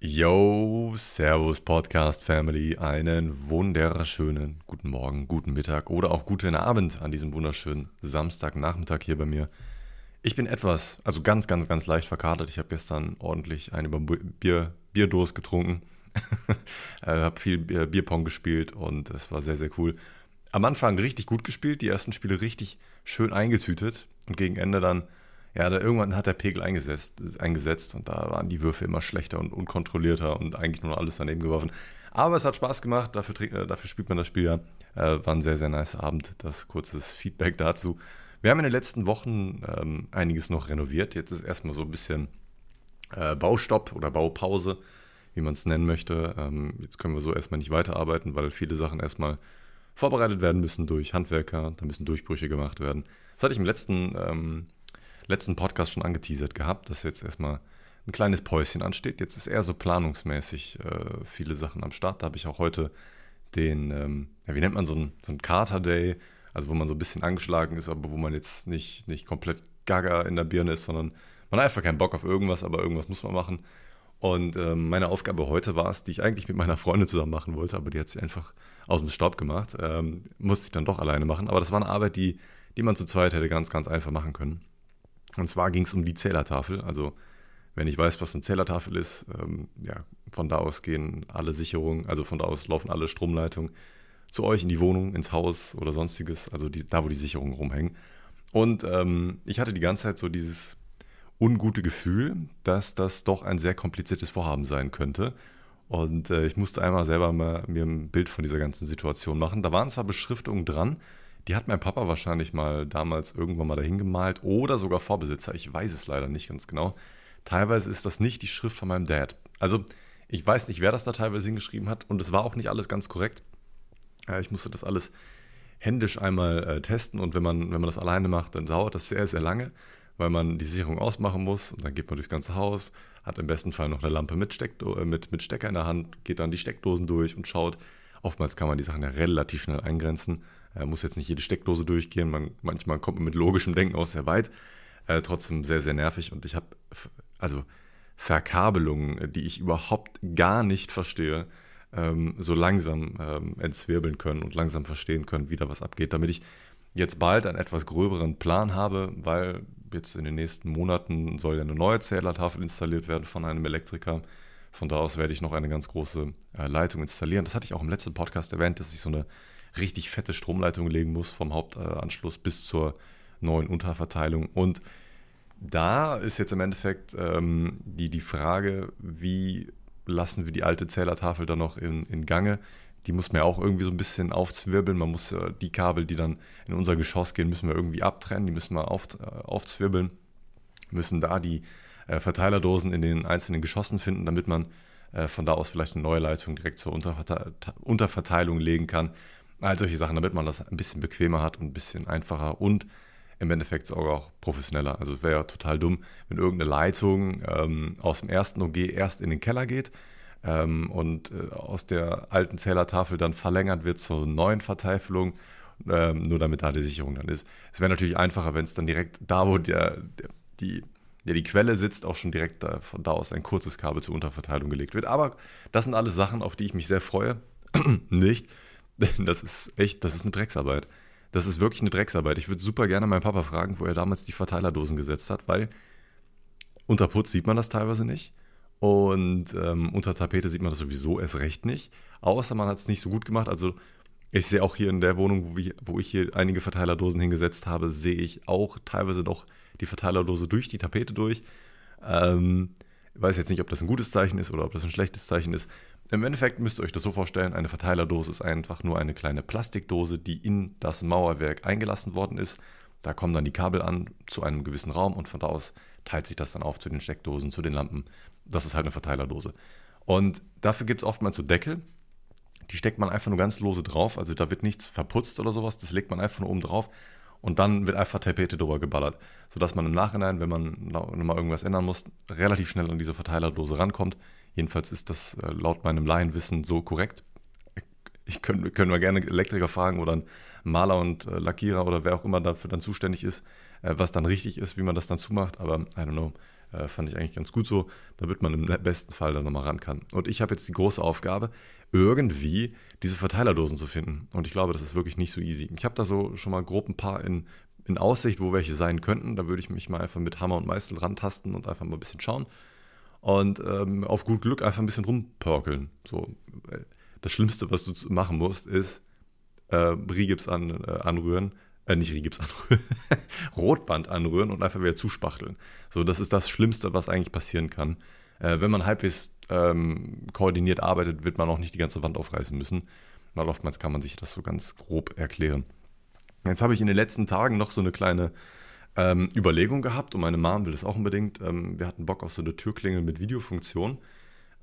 Yo, Servus Podcast Family, einen wunderschönen guten Morgen, guten Mittag oder auch guten Abend an diesem wunderschönen Samstagnachmittag hier bei mir. Ich bin etwas, also ganz, ganz, ganz leicht verkatert. Ich habe gestern ordentlich über Bier, Bierdurst getrunken, äh, habe viel Bierpong gespielt und es war sehr, sehr cool. Am Anfang richtig gut gespielt, die ersten Spiele richtig schön eingetütet und gegen Ende dann ja, da irgendwann hat der Pegel eingesetzt, eingesetzt und da waren die Würfe immer schlechter und unkontrollierter und eigentlich nur alles daneben geworfen. Aber es hat Spaß gemacht, dafür, äh, dafür spielt man das Spiel ja. Äh, war ein sehr, sehr nice Abend. Das kurzes Feedback dazu. Wir haben in den letzten Wochen ähm, einiges noch renoviert. Jetzt ist erstmal so ein bisschen äh, Baustopp oder Baupause, wie man es nennen möchte. Ähm, jetzt können wir so erstmal nicht weiterarbeiten, weil viele Sachen erstmal vorbereitet werden müssen durch Handwerker. Da müssen Durchbrüche gemacht werden. Das hatte ich im letzten ähm, letzten Podcast schon angeteasert gehabt, dass jetzt erstmal ein kleines Päuschen ansteht. Jetzt ist eher so planungsmäßig äh, viele Sachen am Start. Da habe ich auch heute den, ähm, ja, wie nennt man so ein, so ein Carter Day, also wo man so ein bisschen angeschlagen ist, aber wo man jetzt nicht, nicht komplett gaga in der Birne ist, sondern man hat einfach keinen Bock auf irgendwas, aber irgendwas muss man machen. Und ähm, meine Aufgabe heute war es, die ich eigentlich mit meiner Freundin zusammen machen wollte, aber die hat sie einfach aus dem Staub gemacht. Ähm, musste ich dann doch alleine machen. Aber das war eine Arbeit, die, die man zu zweit hätte ganz, ganz einfach machen können. Und zwar ging es um die Zählertafel. Also wenn ich weiß, was eine Zählertafel ist, ähm, ja, von da aus gehen alle Sicherungen, also von da aus laufen alle Stromleitungen zu euch in die Wohnung, ins Haus oder sonstiges, also die, da, wo die Sicherungen rumhängen. Und ähm, ich hatte die ganze Zeit so dieses ungute Gefühl, dass das doch ein sehr kompliziertes Vorhaben sein könnte. Und äh, ich musste einmal selber mal mir ein Bild von dieser ganzen Situation machen. Da waren zwar Beschriftungen dran, die hat mein Papa wahrscheinlich mal damals irgendwann mal dahin gemalt oder sogar Vorbesitzer. Ich weiß es leider nicht ganz genau. Teilweise ist das nicht die Schrift von meinem Dad. Also ich weiß nicht, wer das da teilweise hingeschrieben hat und es war auch nicht alles ganz korrekt. Ich musste das alles händisch einmal äh, testen und wenn man, wenn man das alleine macht, dann dauert das sehr, sehr lange, weil man die Sicherung ausmachen muss und dann geht man durchs ganze Haus, hat im besten Fall noch eine Lampe mit, Steckdo äh, mit, mit Stecker in der Hand, geht dann die Steckdosen durch und schaut. Oftmals kann man die Sachen ja relativ schnell eingrenzen er muss jetzt nicht jede Steckdose durchgehen. Man, manchmal kommt man mit logischem Denken auch sehr weit. Äh, trotzdem sehr, sehr nervig. Und ich habe also Verkabelungen, die ich überhaupt gar nicht verstehe, ähm, so langsam ähm, entzwirbeln können und langsam verstehen können, wie da was abgeht, damit ich jetzt bald einen etwas gröberen Plan habe, weil jetzt in den nächsten Monaten soll ja eine neue Zählertafel installiert werden von einem Elektriker. Von da aus werde ich noch eine ganz große äh, Leitung installieren. Das hatte ich auch im letzten Podcast erwähnt, dass ich so eine richtig fette Stromleitung legen muss, vom Hauptanschluss bis zur neuen Unterverteilung. Und da ist jetzt im Endeffekt ähm, die, die Frage, wie lassen wir die alte Zählertafel dann noch in, in Gange? Die muss man ja auch irgendwie so ein bisschen aufzwirbeln. Man muss äh, die Kabel, die dann in unser Geschoss gehen, müssen wir irgendwie abtrennen. Die müssen wir auf, äh, aufzwirbeln. Müssen da die äh, Verteilerdosen in den einzelnen Geschossen finden, damit man äh, von da aus vielleicht eine neue Leitung direkt zur Unterverte Unterverteilung legen kann. All solche Sachen, damit man das ein bisschen bequemer hat und ein bisschen einfacher und im Endeffekt sogar auch professioneller. Also es wäre ja total dumm, wenn irgendeine Leitung ähm, aus dem ersten OG erst in den Keller geht ähm, und äh, aus der alten Zählertafel dann verlängert wird zur neuen Verteifelung, ähm, nur damit da die Sicherung dann ist. Es wäre natürlich einfacher, wenn es dann direkt da, wo der, der die ja, die Quelle sitzt, auch schon direkt da, von da aus ein kurzes Kabel zur Unterverteilung gelegt wird. Aber das sind alles Sachen, auf die ich mich sehr freue. Nicht, Das ist echt, das ist eine Drecksarbeit. Das ist wirklich eine Drecksarbeit. Ich würde super gerne meinen Papa fragen, wo er damals die Verteilerdosen gesetzt hat, weil unter Putz sieht man das teilweise nicht. Und ähm, unter Tapete sieht man das sowieso erst recht nicht. Außer man hat es nicht so gut gemacht. Also ich sehe auch hier in der Wohnung, wo, wir, wo ich hier einige Verteilerdosen hingesetzt habe, sehe ich auch teilweise noch die Verteilerdose durch die Tapete durch. Ähm, ich weiß jetzt nicht, ob das ein gutes Zeichen ist oder ob das ein schlechtes Zeichen ist. Im Endeffekt müsst ihr euch das so vorstellen, eine Verteilerdose ist einfach nur eine kleine Plastikdose, die in das Mauerwerk eingelassen worden ist. Da kommen dann die Kabel an zu einem gewissen Raum und von da aus teilt sich das dann auf zu den Steckdosen, zu den Lampen. Das ist halt eine Verteilerdose. Und dafür gibt es oftmals so Deckel. Die steckt man einfach nur ganz lose drauf. Also da wird nichts verputzt oder sowas. Das legt man einfach nur oben drauf. Und dann wird einfach Tapete drüber geballert. Sodass man im Nachhinein, wenn man nochmal irgendwas ändern muss, relativ schnell an diese Verteilerdose rankommt Jedenfalls ist das äh, laut meinem Laienwissen so korrekt. Ich können, können wir gerne Elektriker fragen oder einen Maler und äh, Lackierer oder wer auch immer dafür dann zuständig ist, äh, was dann richtig ist, wie man das dann zumacht. Aber I don't know. Fand ich eigentlich ganz gut so, damit man im besten Fall dann nochmal ran kann. Und ich habe jetzt die große Aufgabe, irgendwie diese Verteilerdosen zu finden. Und ich glaube, das ist wirklich nicht so easy. Ich habe da so schon mal grob ein paar in, in Aussicht, wo welche sein könnten. Da würde ich mich mal einfach mit Hammer und Meißel rantasten und einfach mal ein bisschen schauen. Und ähm, auf gut Glück einfach ein bisschen rumpörkeln. So, das Schlimmste, was du machen musst, ist äh, Rigips an, äh, anrühren, äh, nicht Rigips anrühren, Rotband anrühren und einfach wieder zuspachteln. So, das ist das Schlimmste, was eigentlich passieren kann. Äh, wenn man halbwegs ähm, koordiniert arbeitet, wird man auch nicht die ganze Wand aufreißen müssen. Weil oftmals kann man sich das so ganz grob erklären. Jetzt habe ich in den letzten Tagen noch so eine kleine ähm, Überlegung gehabt und meine Mom will das auch unbedingt. Ähm, wir hatten Bock auf so eine Türklingel mit Videofunktion.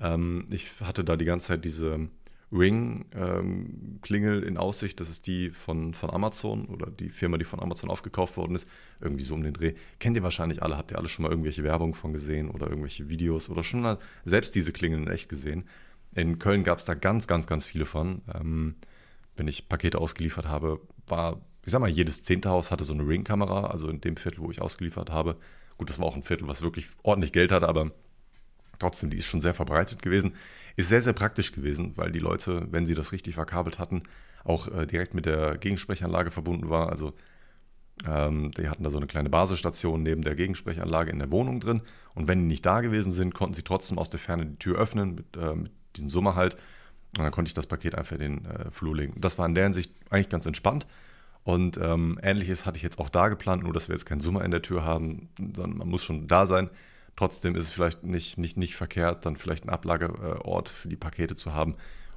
Ähm, ich hatte da die ganze Zeit diese Ring-Klingel ähm, in Aussicht. Das ist die von, von Amazon oder die Firma, die von Amazon aufgekauft worden ist. Irgendwie so um den Dreh. Kennt ihr wahrscheinlich alle, habt ihr alle schon mal irgendwelche Werbung von gesehen oder irgendwelche Videos oder schon mal selbst diese Klingeln in echt gesehen. In Köln gab es da ganz, ganz, ganz viele von. Ähm, wenn ich Pakete ausgeliefert habe, war, ich sag mal, jedes zehnte Haus hatte so eine Ring-Kamera, also in dem Viertel, wo ich ausgeliefert habe. Gut, das war auch ein Viertel, was wirklich ordentlich Geld hatte, aber trotzdem, die ist schon sehr verbreitet gewesen. Ist sehr, sehr praktisch gewesen, weil die Leute, wenn sie das richtig verkabelt hatten, auch äh, direkt mit der Gegensprechanlage verbunden war. Also ähm, die hatten da so eine kleine Basisstation neben der Gegensprechanlage in der Wohnung drin. Und wenn die nicht da gewesen sind, konnten sie trotzdem aus der Ferne die Tür öffnen mit, äh, mit diesem Summer halt. Und dann konnte ich das Paket einfach in den äh, Flur legen. Das war in der Hinsicht eigentlich ganz entspannt. Und ähm, ähnliches hatte ich jetzt auch da geplant, nur dass wir jetzt keinen Summer in der Tür haben, sondern man muss schon da sein. Trotzdem ist es vielleicht nicht, nicht, nicht verkehrt, dann vielleicht einen Ablageort für die Pakete zu haben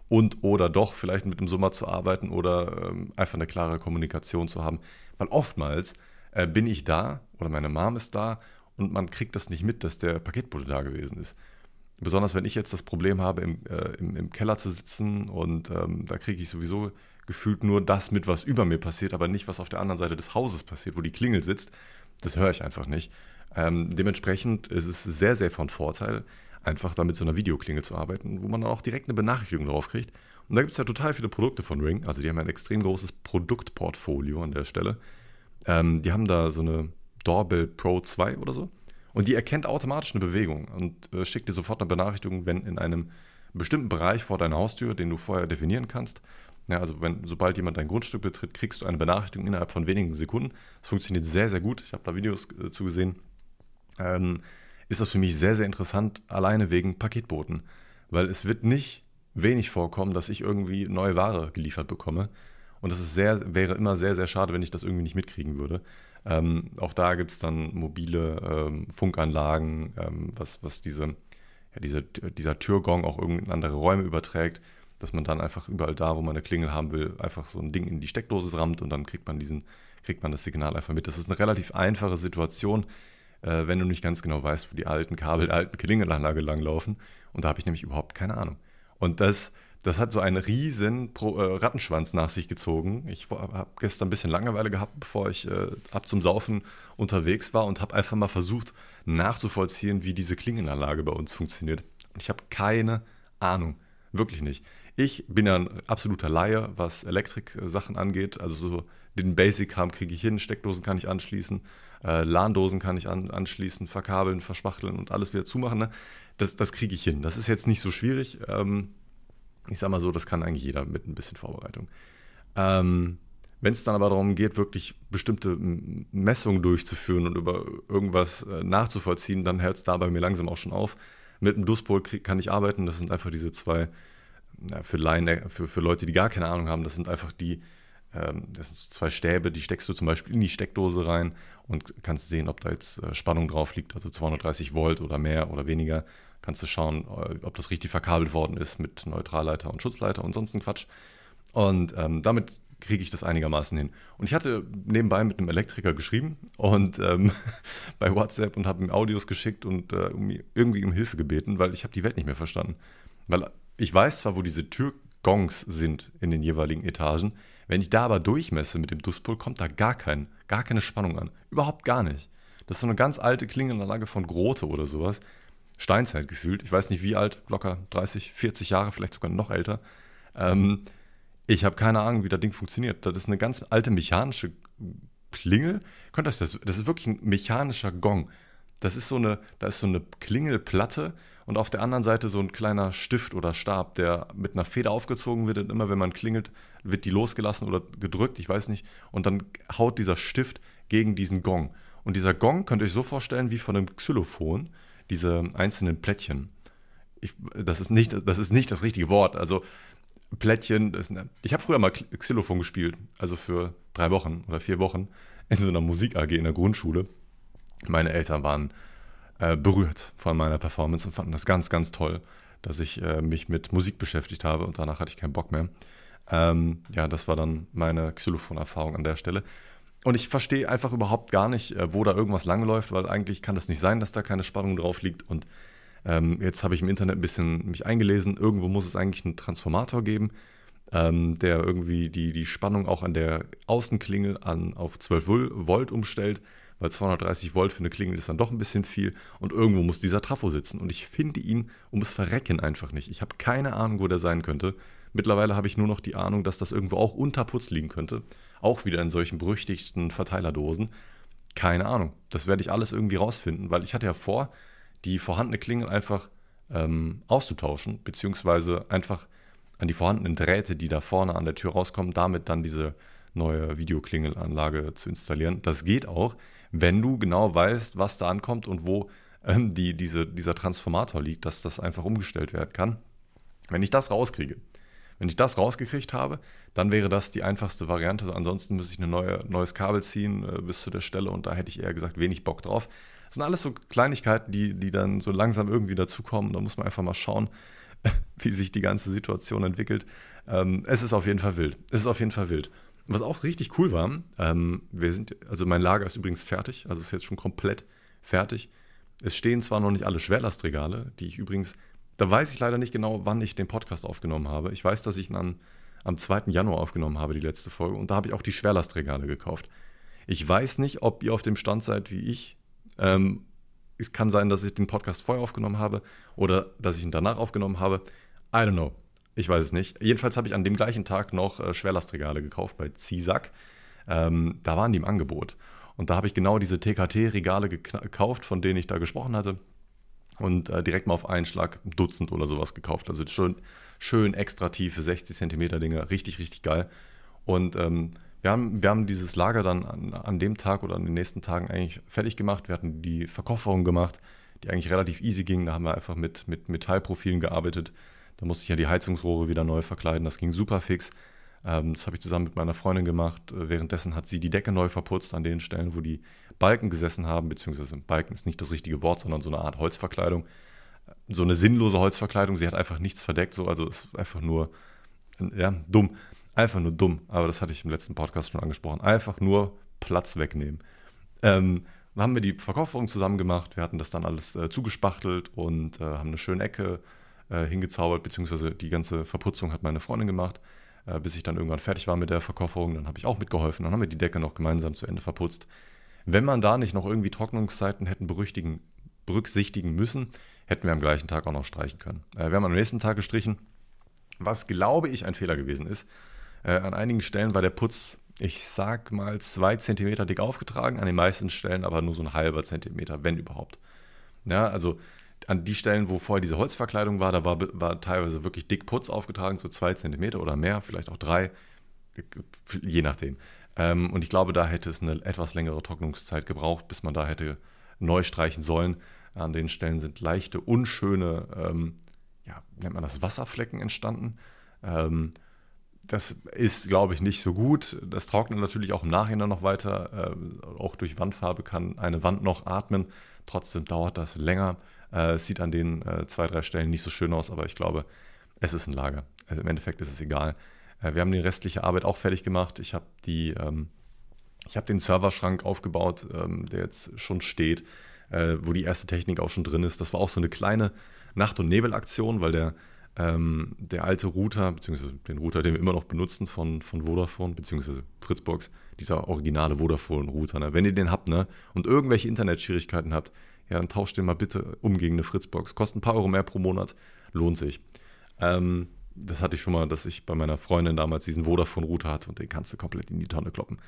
und oder doch vielleicht mit dem Summer zu arbeiten oder ähm, einfach eine klare Kommunikation zu haben. Weil oftmals äh, bin ich da oder meine Mom ist da und man kriegt das nicht mit, dass der Paketbote da gewesen ist. Besonders wenn ich jetzt das Problem habe, im, äh, im, im, Keller zu sitzen und ähm, da kriege ich sowieso gefühlt nur das mit, was über mir passiert, aber nicht, was auf der anderen Seite des Hauses passiert, wo die Klingel sitzt. Das höre ich einfach nicht. Ähm, dementsprechend ist es sehr, sehr von Vorteil, einfach da mit so einer Videoklinge zu arbeiten, wo man dann auch direkt eine Benachrichtigung drauf kriegt. Und da gibt es ja total viele Produkte von Ring. Also die haben ein extrem großes Produktportfolio an der Stelle. Ähm, die haben da so eine Doorbell Pro 2 oder so. Und die erkennt automatisch eine Bewegung und äh, schickt dir sofort eine Benachrichtigung, wenn in einem bestimmten Bereich vor deiner Haustür, den du vorher definieren kannst, ja, also wenn, sobald jemand dein Grundstück betritt, kriegst du eine Benachrichtigung innerhalb von wenigen Sekunden. Das funktioniert sehr, sehr gut. Ich habe da Videos äh, zu gesehen ähm, ist das für mich sehr, sehr interessant, alleine wegen Paketboten. Weil es wird nicht wenig vorkommen, dass ich irgendwie neue Ware geliefert bekomme. Und das ist sehr, wäre immer sehr, sehr schade, wenn ich das irgendwie nicht mitkriegen würde. Ähm, auch da gibt es dann mobile ähm, Funkanlagen, ähm, was, was diese, ja, diese, dieser Türgong auch irgendwie in andere Räume überträgt, dass man dann einfach überall da, wo man eine Klingel haben will, einfach so ein Ding in die Steckdose rammt und dann kriegt man diesen, kriegt man das Signal einfach mit. Das ist eine relativ einfache Situation äh, wenn du nicht ganz genau weißt, wo die alten Kabel der alten Klingelanlage langlaufen. Und da habe ich nämlich überhaupt keine Ahnung. Und das, das hat so einen riesen Pro, äh, Rattenschwanz nach sich gezogen. Ich habe gestern ein bisschen Langeweile gehabt, bevor ich äh, ab zum Saufen unterwegs war und habe einfach mal versucht nachzuvollziehen, wie diese Klingenanlage bei uns funktioniert. Und ich habe keine Ahnung. Wirklich nicht. Ich bin ja ein absoluter Laie, was Elektrik-Sachen angeht. Also so den Basic-Kram kriege ich hin, Steckdosen kann ich anschließen. Äh, LAN-Dosen kann ich an, anschließen, verkabeln, verspachteln und alles wieder zumachen. Ne? Das, das kriege ich hin. Das ist jetzt nicht so schwierig. Ähm, ich sage mal so, das kann eigentlich jeder mit ein bisschen Vorbereitung. Ähm, wenn es dann aber darum geht, wirklich bestimmte Messungen durchzuführen und über irgendwas äh, nachzuvollziehen, dann hört es da bei mir langsam auch schon auf. Mit dem Duspol kann ich arbeiten. Das sind einfach diese zwei, na, für, Laien, für, für Leute, die gar keine Ahnung haben, das sind einfach die, ähm, das sind zwei Stäbe, die steckst du zum Beispiel in die Steckdose rein und kannst sehen, ob da jetzt äh, Spannung drauf liegt, also 230 Volt oder mehr oder weniger. Kannst du schauen, äh, ob das richtig verkabelt worden ist mit Neutralleiter und Schutzleiter und sonst ein Quatsch. Und ähm, damit kriege ich das einigermaßen hin. Und ich hatte nebenbei mit einem Elektriker geschrieben und ähm, bei WhatsApp und habe ihm Audios geschickt und äh, irgendwie um Hilfe gebeten, weil ich habe die Welt nicht mehr verstanden. Weil ich weiß zwar, wo diese Türgongs sind in den jeweiligen Etagen, wenn ich da aber durchmesse mit dem Duspol, kommt da gar, kein, gar keine Spannung an. Überhaupt gar nicht. Das ist so eine ganz alte Klingenanlage von Grote oder sowas. Steinzeit gefühlt. Ich weiß nicht wie alt, locker 30, 40 Jahre, vielleicht sogar noch älter. Ähm, ich habe keine Ahnung, wie das Ding funktioniert. Das ist eine ganz alte mechanische Klingel. Könnt ihr das, das ist wirklich ein mechanischer Gong. Das ist so eine, da ist so eine Klingelplatte und auf der anderen Seite so ein kleiner Stift oder Stab, der mit einer Feder aufgezogen wird und immer wenn man klingelt, wird die losgelassen oder gedrückt, ich weiß nicht, und dann haut dieser Stift gegen diesen Gong. Und dieser Gong könnt ihr euch so vorstellen wie von einem Xylophon, diese einzelnen Plättchen. Ich, das, ist nicht, das ist nicht das richtige Wort. Also Plättchen, das, ich habe früher mal Xylophon gespielt, also für drei Wochen oder vier Wochen in so einer Musik AG in der Grundschule. Meine Eltern waren äh, berührt von meiner Performance und fanden das ganz, ganz toll, dass ich äh, mich mit Musik beschäftigt habe und danach hatte ich keinen Bock mehr. Ähm, ja, das war dann meine Xylophon-Erfahrung an der Stelle. Und ich verstehe einfach überhaupt gar nicht, äh, wo da irgendwas langläuft, weil eigentlich kann das nicht sein, dass da keine Spannung drauf liegt. Und ähm, jetzt habe ich im Internet ein bisschen mich eingelesen. Irgendwo muss es eigentlich einen Transformator geben, ähm, der irgendwie die, die Spannung auch an der Außenklingel an, auf 12 Volt umstellt weil 230 Volt für eine Klingel ist dann doch ein bisschen viel und irgendwo muss dieser Trafo sitzen und ich finde ihn ums Verrecken einfach nicht. Ich habe keine Ahnung, wo der sein könnte. Mittlerweile habe ich nur noch die Ahnung, dass das irgendwo auch unter Putz liegen könnte. Auch wieder in solchen berüchtigten Verteilerdosen. Keine Ahnung. Das werde ich alles irgendwie rausfinden, weil ich hatte ja vor, die vorhandene Klingel einfach ähm, auszutauschen, beziehungsweise einfach an die vorhandenen Drähte, die da vorne an der Tür rauskommen, damit dann diese neue Videoklingelanlage zu installieren. Das geht auch wenn du genau weißt, was da ankommt und wo ähm, die, diese, dieser Transformator liegt, dass das einfach umgestellt werden kann. Wenn ich das rauskriege, wenn ich das rausgekriegt habe, dann wäre das die einfachste Variante. Ansonsten müsste ich ein neue, neues Kabel ziehen äh, bis zu der Stelle und da hätte ich eher gesagt wenig Bock drauf. Das sind alles so Kleinigkeiten, die, die dann so langsam irgendwie dazukommen. Da muss man einfach mal schauen, wie sich die ganze Situation entwickelt. Ähm, es ist auf jeden Fall wild. Es ist auf jeden Fall wild. Was auch richtig cool war, ähm, wir sind, also mein Lager ist übrigens fertig, also ist jetzt schon komplett fertig. Es stehen zwar noch nicht alle Schwerlastregale, die ich übrigens, da weiß ich leider nicht genau, wann ich den Podcast aufgenommen habe. Ich weiß, dass ich ihn an, am 2. Januar aufgenommen habe, die letzte Folge, und da habe ich auch die Schwerlastregale gekauft. Ich weiß nicht, ob ihr auf dem Stand seid wie ich. Ähm, es kann sein, dass ich den Podcast vorher aufgenommen habe oder dass ich ihn danach aufgenommen habe. I don't know. Ich weiß es nicht. Jedenfalls habe ich an dem gleichen Tag noch äh, Schwerlastregale gekauft bei Zisak. Ähm, da waren die im Angebot. Und da habe ich genau diese TKT-Regale gekauft, von denen ich da gesprochen hatte. Und äh, direkt mal auf einen Schlag ein Dutzend oder sowas gekauft. Also schön, schön extra tiefe 60 cm Dinger. Richtig, richtig geil. Und ähm, wir, haben, wir haben dieses Lager dann an, an, dem Tag oder an den nächsten Tagen eigentlich fertig gemacht. Wir hatten die Verkofferung gemacht, die eigentlich relativ easy ging. Da haben wir einfach mit, mit Metallprofilen gearbeitet. Da musste ich ja die Heizungsrohre wieder neu verkleiden. Das ging super fix. Ähm, das habe ich zusammen mit meiner Freundin gemacht. Äh, währenddessen hat sie die Decke neu verputzt an den Stellen, wo die Balken gesessen haben, beziehungsweise Balken ist nicht das richtige Wort, sondern so eine Art Holzverkleidung. So eine sinnlose Holzverkleidung. Sie hat einfach nichts verdeckt, so, also es ist einfach nur, ja, dumm. Einfach nur dumm. Aber das hatte ich im letzten Podcast schon angesprochen. Einfach nur Platz wegnehmen. Ähm, dann haben wir die Verkofferung zusammen gemacht. Wir hatten das dann alles äh, zugespachtelt und äh, haben eine schöne Ecke äh, hingezaubert, beziehungsweise die ganze Verputzung hat meine Freundin gemacht, äh, bis ich dann irgendwann fertig war mit der Verkofferung. Dann habe ich auch mitgeholfen. Dann haben wir die Decke noch gemeinsam zu Ende verputzt. Wenn man da nicht noch irgendwie Trocknungszeiten hätten berücksichtigen müssen, hätten wir am gleichen Tag auch noch streichen können. Äh, wir haben am nächsten Tag gestrichen, was glaube ich ein Fehler gewesen ist. Äh, an einigen Stellen war der Putz, ich sag mal, zwei Zentimeter dick aufgetragen, an den meisten Stellen aber nur so ein halber Zentimeter, wenn überhaupt. Ja, also an die Stellen, wo vorher diese Holzverkleidung war, da war, war teilweise wirklich dick Putz aufgetragen, so zwei Zentimeter oder mehr, vielleicht auch drei, je nachdem. Ähm, und ich glaube, da hätte es eine etwas längere Trocknungszeit gebraucht, bis man da hätte neu streichen sollen. An den Stellen sind leichte, unschöne, ähm, ja, nennt man das, Wasserflecken entstanden. Ähm, das ist, glaube ich, nicht so gut. Das trocknet natürlich auch im Nachhinein noch weiter. Äh, auch durch Wandfarbe kann eine Wand noch atmen. Trotzdem dauert das länger. Äh, es sieht an den äh, zwei, drei Stellen nicht so schön aus, aber ich glaube, es ist ein Lager. Also im Endeffekt ist es egal. Äh, wir haben die restliche Arbeit auch fertig gemacht. Ich habe die, ähm, ich habe den Serverschrank aufgebaut, ähm, der jetzt schon steht, äh, wo die erste Technik auch schon drin ist. Das war auch so eine kleine Nacht- und Nebelaktion, weil der ähm, der alte Router, beziehungsweise den Router, den wir immer noch benutzen von, von Vodafone, beziehungsweise Fritzbox, dieser originale Vodafone-Router, ne? wenn ihr den habt ne? und irgendwelche Internetschwierigkeiten habt, ja, dann tauscht den mal bitte um gegen eine Fritzbox. Kostet ein paar Euro mehr pro Monat, lohnt sich. Ähm, das hatte ich schon mal, dass ich bei meiner Freundin damals diesen Vodafone-Router hatte und den kannst du komplett in die Tonne kloppen.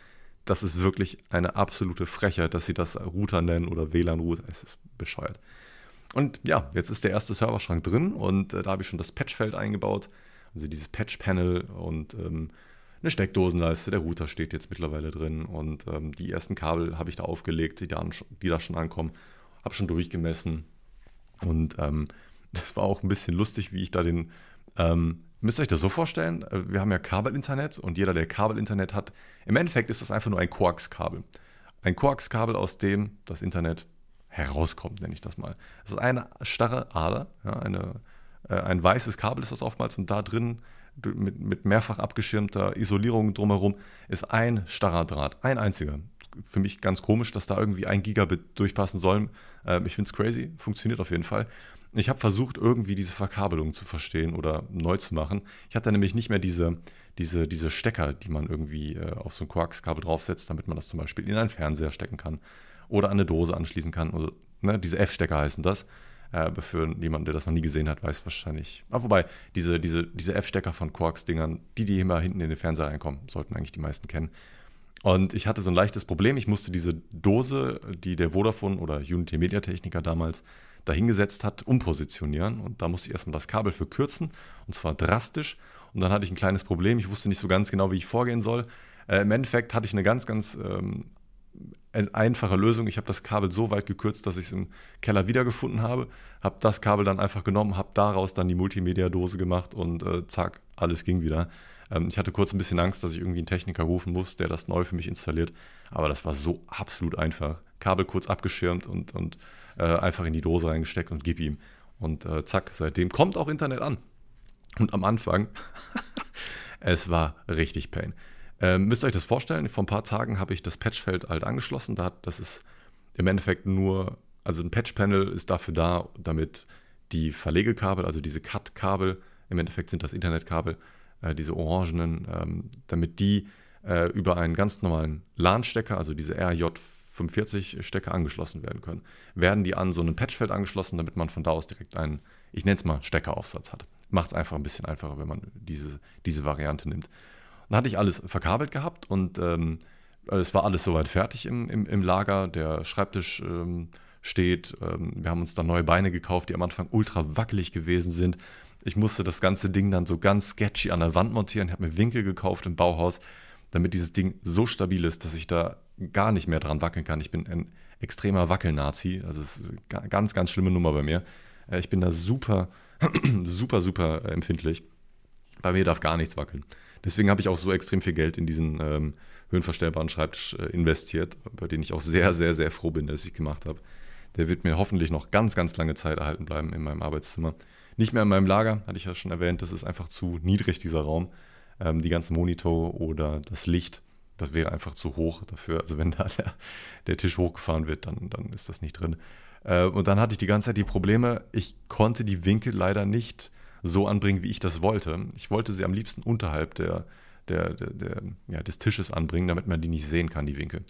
das ist wirklich eine absolute Frechheit, dass sie das Router nennen oder WLAN-Router. Es ist bescheuert. Und ja, jetzt ist der erste Serverschrank drin und äh, da habe ich schon das Patchfeld eingebaut, also dieses Patch-Panel und ähm, eine Steckdosenleiste. Der Router steht jetzt mittlerweile drin und ähm, die ersten Kabel habe ich da aufgelegt, die da, die da schon ankommen. Habe schon durchgemessen und ähm, das war auch ein bisschen lustig, wie ich da den. Ähm, müsst ihr euch das so vorstellen? Äh, wir haben ja Kabelinternet und jeder, der Kabelinternet hat, im Endeffekt ist das einfach nur ein Koax-Kabel. Ein Koax-Kabel, aus dem das Internet herauskommt, nenne ich das mal. Das ist eine starre Ader, ja, eine, äh, ein weißes Kabel ist das oftmals und da drin mit, mit mehrfach abgeschirmter Isolierung drumherum ist ein starrer Draht, ein einziger. Für mich ganz komisch, dass da irgendwie ein Gigabit durchpassen soll. Ähm, ich finde es crazy, funktioniert auf jeden Fall. Ich habe versucht, irgendwie diese Verkabelung zu verstehen oder neu zu machen. Ich hatte nämlich nicht mehr diese, diese, diese Stecker, die man irgendwie äh, auf so ein Koaxkabel draufsetzt, damit man das zum Beispiel in einen Fernseher stecken kann oder an eine Dose anschließen kann. Oder, ne, diese F-Stecker heißen das. Äh, für jemanden, der das noch nie gesehen hat, weiß wahrscheinlich. Ah, wobei, diese, diese, diese F-Stecker von Quarks-Dingern, die, die immer hinten in den Fernseher reinkommen, sollten eigentlich die meisten kennen. Und ich hatte so ein leichtes Problem. Ich musste diese Dose, die der Vodafone oder Unity Media Techniker damals dahingesetzt hat, umpositionieren. Und da musste ich erstmal das Kabel für kürzen, und zwar drastisch. Und dann hatte ich ein kleines Problem. Ich wusste nicht so ganz genau, wie ich vorgehen soll. Äh, Im Endeffekt hatte ich eine ganz, ganz ähm, einfache Lösung. Ich habe das Kabel so weit gekürzt, dass ich es im Keller wiedergefunden habe. Habe das Kabel dann einfach genommen, habe daraus dann die Multimedia-Dose gemacht und äh, zack, alles ging wieder. Ähm, ich hatte kurz ein bisschen Angst, dass ich irgendwie einen Techniker rufen muss, der das neu für mich installiert. Aber das war so absolut einfach. Kabel kurz abgeschirmt und, und äh, einfach in die Dose reingesteckt und gib ihm. Und äh, zack, seitdem kommt auch Internet an. Und am Anfang, es war richtig Pain. Ähm, müsst ihr euch das vorstellen, vor ein paar Tagen habe ich das Patchfeld halt angeschlossen. Da, das ist im Endeffekt nur, also ein Patch-Panel ist dafür da, damit die Verlegekabel, also diese Cut-Kabel, im Endeffekt sind das Internetkabel, äh, diese orangenen, ähm, damit die äh, über einen ganz normalen LAN-Stecker, also diese RJ45-Stecker angeschlossen werden können. Werden die an so ein Patchfeld angeschlossen, damit man von da aus direkt einen, ich nenne es mal, Steckeraufsatz hat. Macht es einfach ein bisschen einfacher, wenn man diese, diese Variante nimmt. Dann hatte ich alles verkabelt gehabt und ähm, es war alles soweit fertig im, im, im Lager. Der Schreibtisch ähm, steht. Ähm, wir haben uns dann neue Beine gekauft, die am Anfang ultra wackelig gewesen sind. Ich musste das ganze Ding dann so ganz sketchy an der Wand montieren. Ich habe mir Winkel gekauft im Bauhaus, damit dieses Ding so stabil ist, dass ich da gar nicht mehr dran wackeln kann. Ich bin ein extremer Wackelnazi. Also es ist eine ganz, ganz schlimme Nummer bei mir. Äh, ich bin da super, super, super empfindlich. Bei mir darf gar nichts wackeln. Deswegen habe ich auch so extrem viel Geld in diesen ähm, höhenverstellbaren Schreibtisch äh, investiert, bei dem ich auch sehr, sehr, sehr froh bin, dass ich gemacht habe. Der wird mir hoffentlich noch ganz, ganz lange Zeit erhalten bleiben in meinem Arbeitszimmer. Nicht mehr in meinem Lager, hatte ich ja schon erwähnt, das ist einfach zu niedrig, dieser Raum. Ähm, die ganzen Monitor oder das Licht, das wäre einfach zu hoch dafür. Also wenn da der, der Tisch hochgefahren wird, dann, dann ist das nicht drin. Äh, und dann hatte ich die ganze Zeit die Probleme, ich konnte die Winkel leider nicht so anbringen, wie ich das wollte. Ich wollte sie am liebsten unterhalb der, der, der ja, des Tisches anbringen, damit man die nicht sehen kann, die Winkel.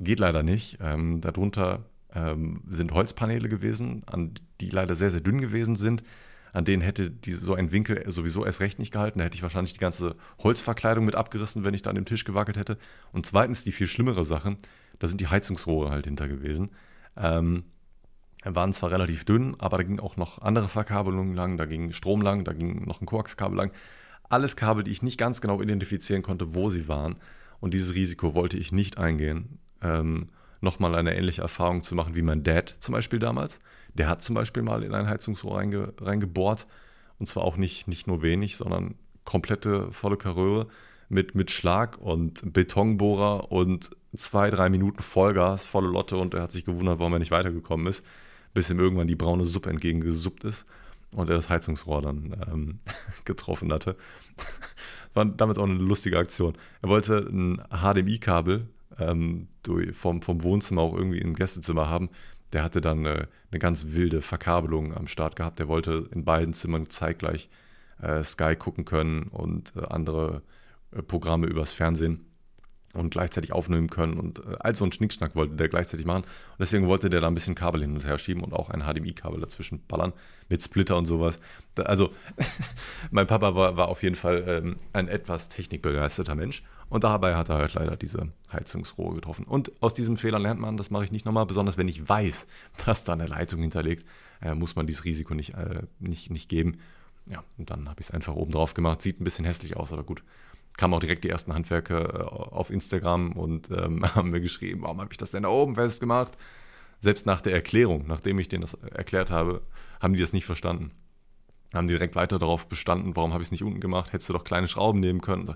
Geht leider nicht. Ähm, darunter ähm, sind Holzpaneele gewesen, an, die leider sehr, sehr dünn gewesen sind. An denen hätte die, so ein Winkel sowieso erst recht nicht gehalten. Da hätte ich wahrscheinlich die ganze Holzverkleidung mit abgerissen, wenn ich da an dem Tisch gewackelt hätte. Und zweitens die viel schlimmere Sache, da sind die Heizungsrohre halt hinter gewesen. Ähm, waren zwar relativ dünn, aber da ging auch noch andere Verkabelungen lang, da ging Strom lang, da ging noch ein Koaxkabel lang. Alles Kabel, die ich nicht ganz genau identifizieren konnte, wo sie waren. Und dieses Risiko wollte ich nicht eingehen, ähm, nochmal eine ähnliche Erfahrung zu machen wie mein Dad zum Beispiel damals. Der hat zum Beispiel mal in ein Heizungsrohr reinge, reingebohrt. Und zwar auch nicht, nicht nur wenig, sondern komplette volle Karöre mit, mit Schlag und Betonbohrer und zwei, drei Minuten Vollgas, volle Lotte. Und er hat sich gewundert, warum er nicht weitergekommen ist bis ihm irgendwann die braune Suppe entgegengesuppt ist und er das Heizungsrohr dann ähm, getroffen hatte. War damals auch eine lustige Aktion. Er wollte ein HDMI-Kabel ähm, vom, vom Wohnzimmer auch irgendwie im Gästezimmer haben. Der hatte dann eine, eine ganz wilde Verkabelung am Start gehabt. Der wollte in beiden Zimmern zeitgleich äh, Sky gucken können und äh, andere äh, Programme übers Fernsehen. und gleichzeitig aufnehmen können. Und äh, all so ein Schnickschnack wollte der gleichzeitig machen. Und deswegen wollte der da ein bisschen Kabel hin und her schieben und auch ein HDMI-Kabel dazwischen ballern mit Splitter und sowas. Da, also, mein Papa war, war auf jeden Fall ähm, ein etwas technikbegeisterter Mensch. Und dabei hat er halt leider diese Heizungsrohre getroffen. Und aus diesem Fehler lernt man, das mache ich nicht nochmal, besonders wenn ich weiß, dass da eine Leitung hinterlegt, äh, muss man dieses Risiko nicht, äh, nicht, nicht geben. Ja, und dann habe ich es einfach oben drauf gemacht. Sieht ein bisschen hässlich aus, aber gut kamen auch direkt die ersten Handwerker äh, auf Instagram und ähm, haben mir geschrieben, warum habe ich das denn da oben festgemacht? Selbst nach der Erklärung, nachdem ich denen das erklärt habe, haben die das nicht verstanden. Haben die direkt weiter darauf bestanden, warum habe ich es nicht unten gemacht? Hättest du doch kleine Schrauben nehmen können.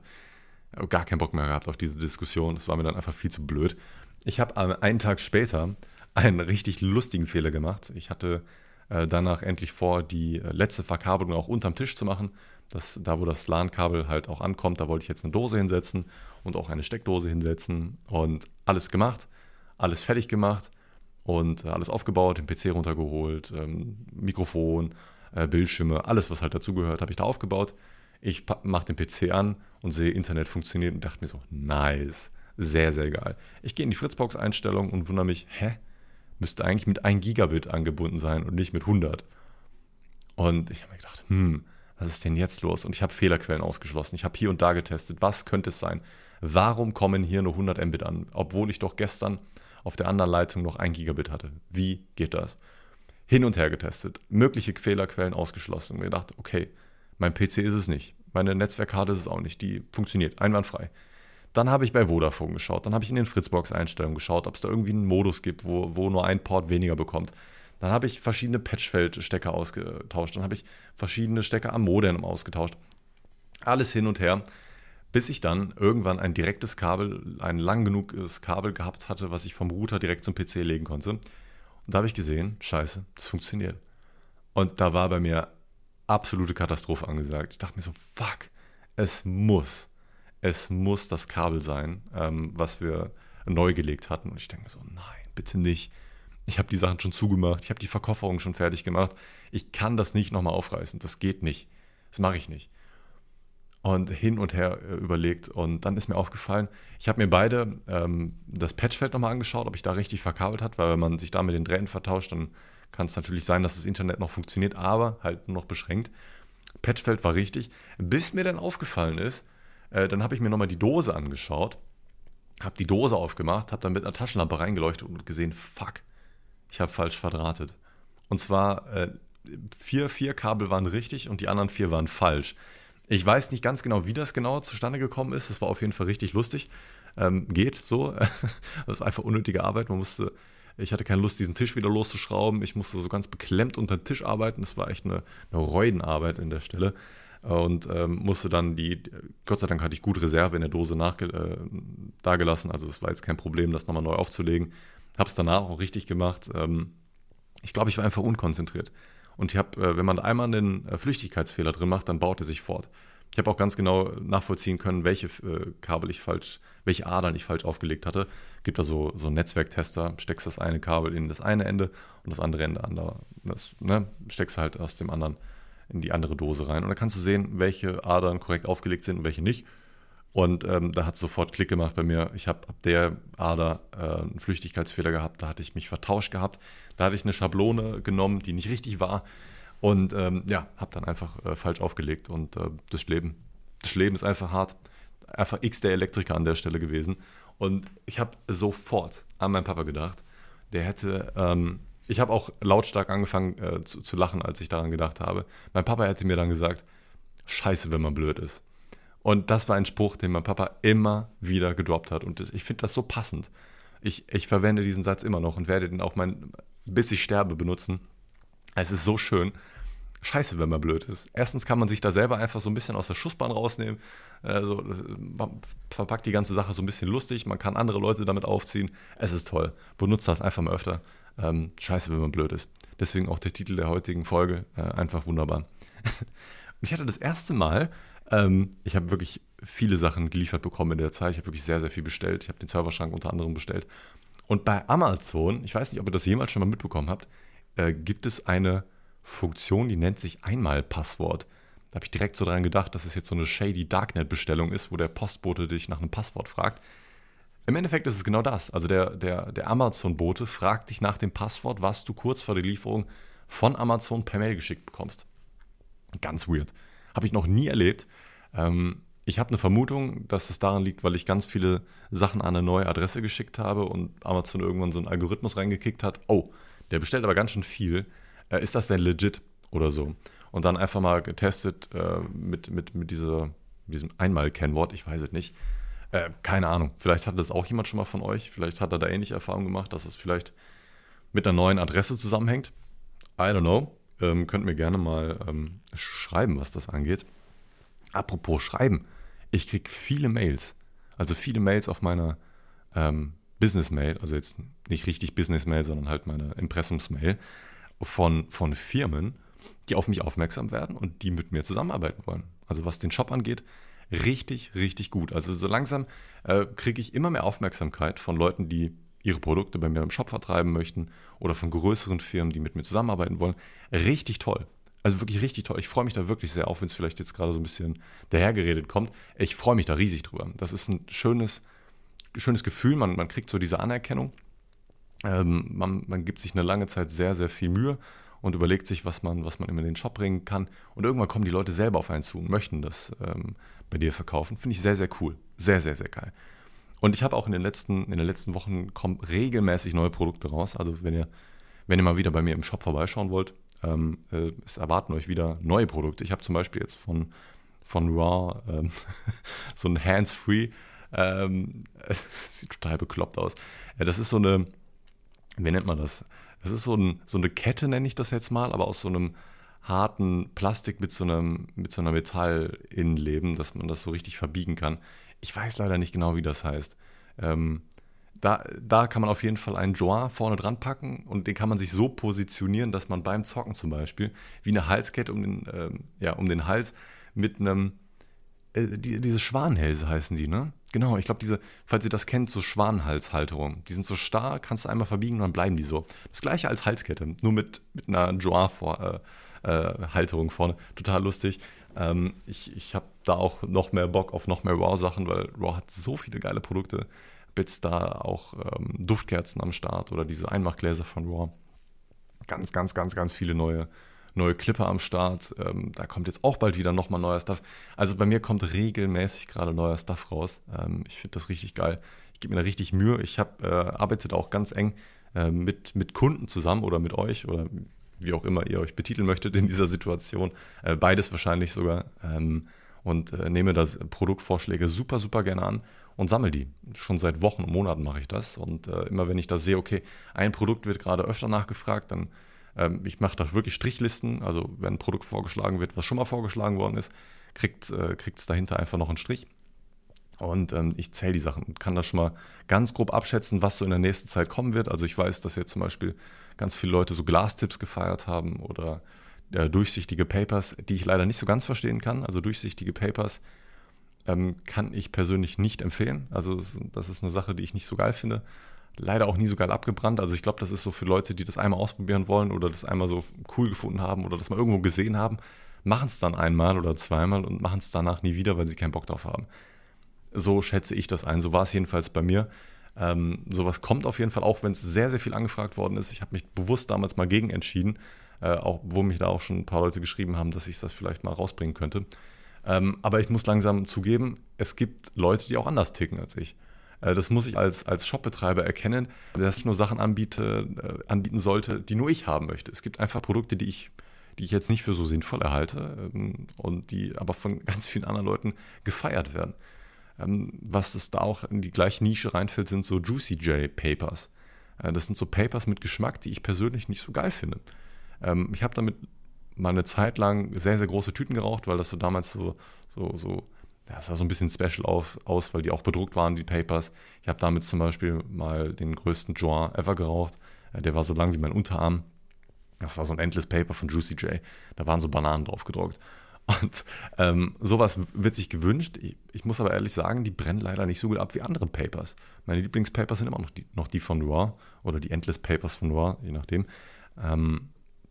Gar keinen Bock mehr gehabt auf diese Diskussion. Das war mir dann einfach viel zu blöd. Ich habe einen Tag später einen richtig lustigen Fehler gemacht. Ich hatte äh, danach endlich vor, die äh, letzte Verkabelung auch unterm Tisch zu machen das, da wo das LAN-Kabel halt auch ankommt, da wollte ich jetzt eine Dose hinsetzen und auch eine Steckdose hinsetzen und alles gemacht, alles fertig gemacht und alles aufgebaut, den PC runtergeholt, ähm, Mikrofon, äh, Bildschirme, alles was halt dazugehört, habe ich da aufgebaut. Ich mache den PC an und sehe, Internet funktioniert und dachte mir so, nice, sehr, sehr geil. Ich gehe in die Fritzbox-Einstellung und wundere mich, hä? Müsste eigentlich mit 1 Gigabit angebunden sein und nicht mit 100. Und ich habe mir gedacht, hm, was ist denn jetzt los? Und ich habe Fehlerquellen ausgeschlossen. Ich habe hier und da getestet. Was könnte es sein? Warum kommen hier nur 100 Mbit an, obwohl ich doch gestern auf der anderen Leitung noch 1 Gigabit hatte? Wie geht das? Hin und her getestet, mögliche Fehlerquellen ausgeschlossen und mir gedacht, okay, mein PC ist es nicht. Meine Netzwerkkarte ist es auch nicht. Die funktioniert einwandfrei. Dann habe ich bei Vodafone geschaut. Dann habe ich in den Fritzbox-Einstellungen geschaut, ob es da irgendwie einen Modus gibt, wo, wo nur ein Port weniger bekommt. Dann habe ich verschiedene Patchfeld-Stecker ausgetauscht. Dann habe ich verschiedene Stecker am Modem ausgetauscht. Alles hin und her, bis ich dann irgendwann ein direktes Kabel, ein lang genuges Kabel gehabt hatte, was ich vom Router direkt zum PC legen konnte. Und da habe ich gesehen, scheiße, das funktioniert. Und da war bei mir absolute Katastrophe angesagt. Ich dachte mir so, fuck, es muss, es muss das Kabel sein, ähm, was wir neu gelegt hatten. Und ich denke mir so, nein, bitte nicht. Ich habe die Sachen schon zugemacht, ich habe die Verkofferung schon fertig gemacht. Ich kann das nicht nochmal aufreißen. Das geht nicht. Das mache ich nicht. Und hin und her äh, überlegt. Und dann ist mir aufgefallen, ich habe mir beide ähm, das Patchfeld nochmal angeschaut, ob ich da richtig verkabelt hat, weil wenn man sich da mit den Drähten vertauscht, dann kann es natürlich sein, dass das Internet noch funktioniert, aber halt nur noch beschränkt. Patchfeld war richtig. Bis mir dann aufgefallen ist, äh, dann habe ich mir nochmal die Dose angeschaut, habe die Dose aufgemacht, habe dann mit einer Taschenlampe reingeleuchtet und gesehen, fuck, ich habe falsch verdrahtet. Und zwar äh, vier, vier Kabel waren richtig und die anderen vier waren falsch. Ich weiß nicht ganz genau, wie das genau zustande gekommen ist. Es war auf jeden Fall richtig lustig. Ähm, geht so. das war einfach unnötige Arbeit. Man musste, ich hatte keine Lust, diesen Tisch wieder loszuschrauben. Ich musste so ganz beklemmt unter den Tisch arbeiten. Das war echt eine, eine Reudenarbeit in der Stelle. Und ähm, musste dann die, Gott sei Dank hatte ich gut Reserve in der Dose nachge, äh, dagelassen. Also es war jetzt kein Problem, das nochmal neu aufzulegen. Habe es danach auch richtig gemacht. Ähm, ich glaube, ich war einfach unkonzentriert. Und ich habe, äh, wenn man einmal einen äh, Flüchtigkeitsfehler drin macht, dann baut er sich fort. Ich habe auch ganz genau nachvollziehen können, welche äh, Kabel ich falsch, welche Adern ich falsch aufgelegt hatte. Gibt da so, so Netzwerktester, steckst das eine Kabel in das eine Ende und das andere Ende an der, das, ne, steckst halt aus dem anderen in die andere Dose rein. Und dann kannst du sehen, welche Adern korrekt aufgelegt sind und welche nicht. Und ähm, da hat es sofort Klick gemacht bei mir. Ich habe ab der Ader äh, einen Flüchtigkeitsfehler gehabt, da hatte ich mich vertauscht gehabt. Da hatte ich eine Schablone genommen, die nicht richtig war. Und ähm, ja, habe dann einfach äh, falsch aufgelegt. Und äh, das Leben, das Leben ist einfach hart. Einfach X der Elektriker an der Stelle gewesen. Und ich habe sofort an meinen Papa gedacht. Der hätte, ähm, ich habe auch lautstark angefangen äh, zu, zu lachen, als ich daran gedacht habe. Mein Papa hätte mir dann gesagt, scheiße, wenn man blöd ist. Und das war ein Spruch, den mein Papa immer wieder gedroppt hat. Und ich finde das so passend. Ich, ich verwende diesen Satz immer noch und werde den auch mein, bis ich sterbe benutzen. Es ist so schön. Scheiße, wenn man blöd ist. Erstens kann man sich da selber einfach so ein bisschen aus der Schussbahn rausnehmen. Also, man verpackt die ganze Sache so ein bisschen lustig. Man kann andere Leute damit aufziehen. Es ist toll. Benutzt das einfach mal öfter. Ähm, scheiße, wenn man blöd ist. Deswegen auch der Titel der heutigen Folge. Äh, einfach wunderbar. ich hatte das erste Mal ähm, ich habe wirklich viele Sachen geliefert bekommen in der Zeit. Ich habe wirklich sehr, sehr viel bestellt. Ich habe den Serverschrank unter anderem bestellt. Und bei Amazon, ich weiß nicht, ob ihr das jemals schon mal mitbekommen habt, äh, gibt es eine Funktion, die nennt sich Einmal-Passwort. Da habe ich direkt so dran gedacht, dass es jetzt so eine shady Darknet-Bestellung ist, wo der Postbote dich nach einem Passwort fragt. Im Endeffekt ist es genau das. Also der, der, der Amazon-Bote fragt dich nach dem Passwort, was du kurz vor der Lieferung von Amazon per Mail geschickt bekommst. Ganz weird. Habe ich noch nie erlebt. Ähm, ich habe eine Vermutung, dass es daran liegt, weil ich ganz viele Sachen an eine neue Adresse geschickt habe und Amazon irgendwann so einen Algorithmus reingekickt hat. Oh, der bestellt aber ganz schön viel. Äh, ist das denn legit oder so? Und dann einfach mal getestet äh, mit, mit, mit dieser, diesem Einmal-Kennwort, ich weiß es nicht. Äh, keine Ahnung. Vielleicht hat das auch jemand schon mal von euch. Vielleicht hat er da ähnliche Erfahrungen gemacht, dass es vielleicht mit einer neuen Adresse zusammenhängt. I don't know. Ähm, könnt mir gerne mal ähm, schreiben, was das angeht. Apropos schreiben. Ich kriege viele Mails. Also viele Mails auf meiner ähm, Business-Mail. Also jetzt nicht richtig Business-Mail, sondern halt meine Impressums-Mail von, von Firmen, die auf mich aufmerksam werden und die mit mir zusammenarbeiten wollen. Also was den Shop angeht, richtig, richtig gut. Also so langsam äh, kriege ich immer mehr Aufmerksamkeit von Leuten, die ihre Produkte bei mir im Shop vertreiben möchten oder von größeren Firmen, die mit mir zusammenarbeiten wollen. Richtig toll. Also wirklich richtig toll. Ich freue mich da wirklich sehr, auch wenn es vielleicht jetzt gerade so ein bisschen dahergeredet kommt. Ich freue mich da riesig drüber. Das ist ein schönes, schönes Gefühl. Man, man kriegt so diese Anerkennung. Ähm, man, man gibt sich eine lange Zeit sehr, sehr viel Mühe und überlegt sich, was man, was man immer in den Shop bringen kann. Und irgendwann kommen die Leute selber auf einen zu und möchten das ähm, bei dir verkaufen. Finde ich sehr, sehr cool. Sehr, sehr, sehr geil. Und ich habe auch in den letzten, in den letzten Wochen kommen regelmäßig neue Produkte raus. Also wenn ihr, wenn ihr mal wieder bei mir im Shop vorbeischauen wollt, ähm, äh, es erwarten euch wieder neue Produkte. Ich habe zum Beispiel jetzt von, von Raw ähm, so ein Hands-Free, ähm, sieht total bekloppt aus. Ja, das ist so eine, wie nennt man das? Das ist so, ein, so eine Kette, nenne ich das jetzt mal, aber aus so einem harten Plastik mit so einem mit so einer Metallinnenleben, dass man das so richtig verbiegen kann. Ich weiß leider nicht genau, wie das heißt. Ähm, da, da kann man auf jeden Fall einen Joint vorne dran packen und den kann man sich so positionieren, dass man beim Zocken zum Beispiel wie eine Halskette um den, ähm, ja, um den Hals mit einem, äh, die, diese Schwanhälse heißen die, ne? Genau, ich glaube, diese, falls ihr das kennt, so Schwanenhalshalterung. Die sind so starr, kannst du einmal verbiegen und dann bleiben die so. Das gleiche als Halskette, nur mit, mit einer Joint-Halterung äh, vorne. Total lustig. Ähm, ich ich habe da auch noch mehr Bock auf noch mehr Raw-Sachen, weil Raw hat so viele geile Produkte. Hab jetzt da auch ähm, Duftkerzen am Start oder diese Einmachgläser von Raw. Ganz, ganz, ganz, ganz viele neue neue Clipper am Start. Ähm, da kommt jetzt auch bald wieder nochmal neuer Stuff. Also bei mir kommt regelmäßig gerade neuer Stuff raus. Ähm, ich finde das richtig geil. Ich gebe mir da richtig Mühe. Ich äh, arbeitet auch ganz eng äh, mit, mit Kunden zusammen oder mit euch oder wie auch immer ihr euch betiteln möchtet in dieser Situation. Äh, beides wahrscheinlich sogar. Ähm, und äh, nehme da Produktvorschläge super, super gerne an und sammle die. Schon seit Wochen und Monaten mache ich das. Und äh, immer wenn ich da sehe, okay, ein Produkt wird gerade öfter nachgefragt, dann ähm, ich mache da wirklich Strichlisten. Also wenn ein Produkt vorgeschlagen wird, was schon mal vorgeschlagen worden ist, kriegt es äh, dahinter einfach noch einen Strich. Und ähm, ich zähle die Sachen und kann da schon mal ganz grob abschätzen, was so in der nächsten Zeit kommen wird. Also ich weiß, dass jetzt zum Beispiel ganz viele Leute so Glastipps gefeiert haben oder äh, durchsichtige Papers, die ich leider nicht so ganz verstehen kann. Also durchsichtige Papers ähm, kann ich persönlich nicht empfehlen. Also das ist eine Sache, die ich nicht so geil finde leider auch nie so geil abgebrannt. Also ich glaube, das ist so für Leute, die das einmal ausprobieren wollen oder das einmal so cool gefunden haben oder das mal irgendwo gesehen haben, machen es dann einmal oder zweimal und machen es danach nie wieder, weil sie keinen Bock drauf haben. So schätze ich das ein. So war es jedenfalls bei mir. Ähm, sowas kommt auf jeden Fall auch, wenn es sehr, sehr viel angefragt worden ist. Ich habe mich bewusst damals mal gegen entschieden, äh, auch, wo mich da auch schon ein paar Leute geschrieben haben, dass ich das vielleicht mal rausbringen könnte. Ähm, aber ich muss langsam zugeben, es gibt Leute, die auch anders ticken als ich. Äh, das muss ich als, als Shopbetreiber erkennen, dass ich nur Sachen anbiete, äh, anbieten sollte, die nur ich haben möchte. Es gibt einfach Produkte, die ich, die ich jetzt nicht für so sinnvoll erhalte ähm, und die aber von ganz vielen anderen Leuten gefeiert werden. Ähm, was es da auch in die gleiche Nische reinfällt, sind so Juicy J Papers. Äh, das sind so Papers mit Geschmack, die ich persönlich nicht so geil finde. Ähm, ich habe damit mal eine Zeit lang sehr, sehr große Tüten geraucht, weil das so damals so, so, so das sah so ein bisschen special auf, aus, weil die auch bedruckt waren, die Papers. Ich habe damit zum Beispiel mal den größten Joint ever geraucht. Äh, der war so lang wie mein Unterarm. Das war so ein Endless Paper von Juicy J. Da waren so Bananen drauf gedruckt. Und ähm, sowas wird sich gewünscht. Ich, ich, muss aber ehrlich sagen, die brennen leider nicht so gut ab wie andere Papers. Meine Lieblingspapers sind immer noch die, noch die von Noir oder die Endless Papers von Noir, je nachdem. Ähm,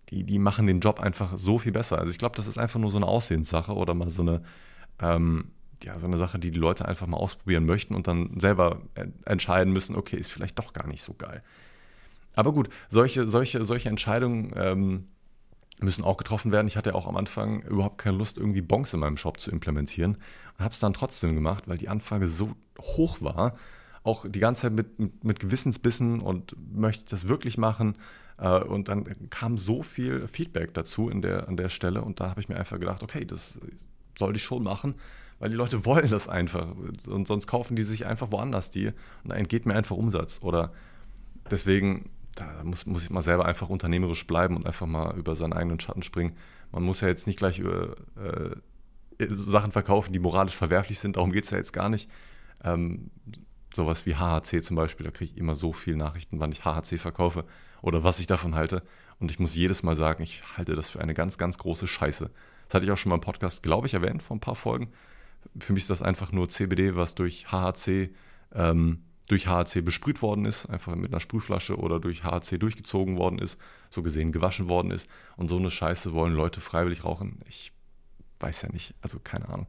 die, die machen den Job einfach so viel besser. Also ich glaube, das ist einfach nur so eine Aussehenssache oder mal so eine, ähm, ja, so eine Sache, die die Leute einfach mal ausprobieren möchten und dann selber entscheiden müssen, okay, ist vielleicht doch gar nicht so geil. Aber gut, solche, solche, solche Entscheidungen ähm, müssen auch getroffen werden. Ich hatte ja auch am Anfang überhaupt keine Lust, irgendwie Bonks in meinem Shop zu implementieren und habe es dann trotzdem gemacht, weil die Anfrage so hoch war. Auch die ganze Zeit mit, mit, mit Gewissensbissen und möchte ich das wirklich machen. Äh, und dann kam so viel Feedback dazu in der, an der Stelle und da habe ich mir einfach gedacht, okay, das sollte ich schon machen, weil die Leute wollen das einfach. Und sonst kaufen die sich einfach woanders die und da entgeht mir einfach Umsatz. Oder deswegen da muss, muss ich mal selber einfach unternehmerisch bleiben und einfach mal über seinen eigenen Schatten springen. Man muss ja jetzt nicht gleich über, äh, Sachen verkaufen, die moralisch verwerflich sind, darum geht es ja jetzt gar nicht. Ähm, sowas wie HHC zum Beispiel, da kriege ich immer so viele Nachrichten, wann ich HHC verkaufe oder was ich davon halte. Und ich muss jedes Mal sagen, ich halte das für eine ganz, ganz große Scheiße. Das hatte ich auch schon mal im Podcast, glaube ich, erwähnt vor ein paar Folgen. Für mich ist das einfach nur CBD, was durch HHC ähm, durch HAC besprüht worden ist, einfach mit einer Sprühflasche oder durch HAC durchgezogen worden ist, so gesehen gewaschen worden ist. Und so eine Scheiße wollen Leute freiwillig rauchen. Ich weiß ja nicht, also keine Ahnung.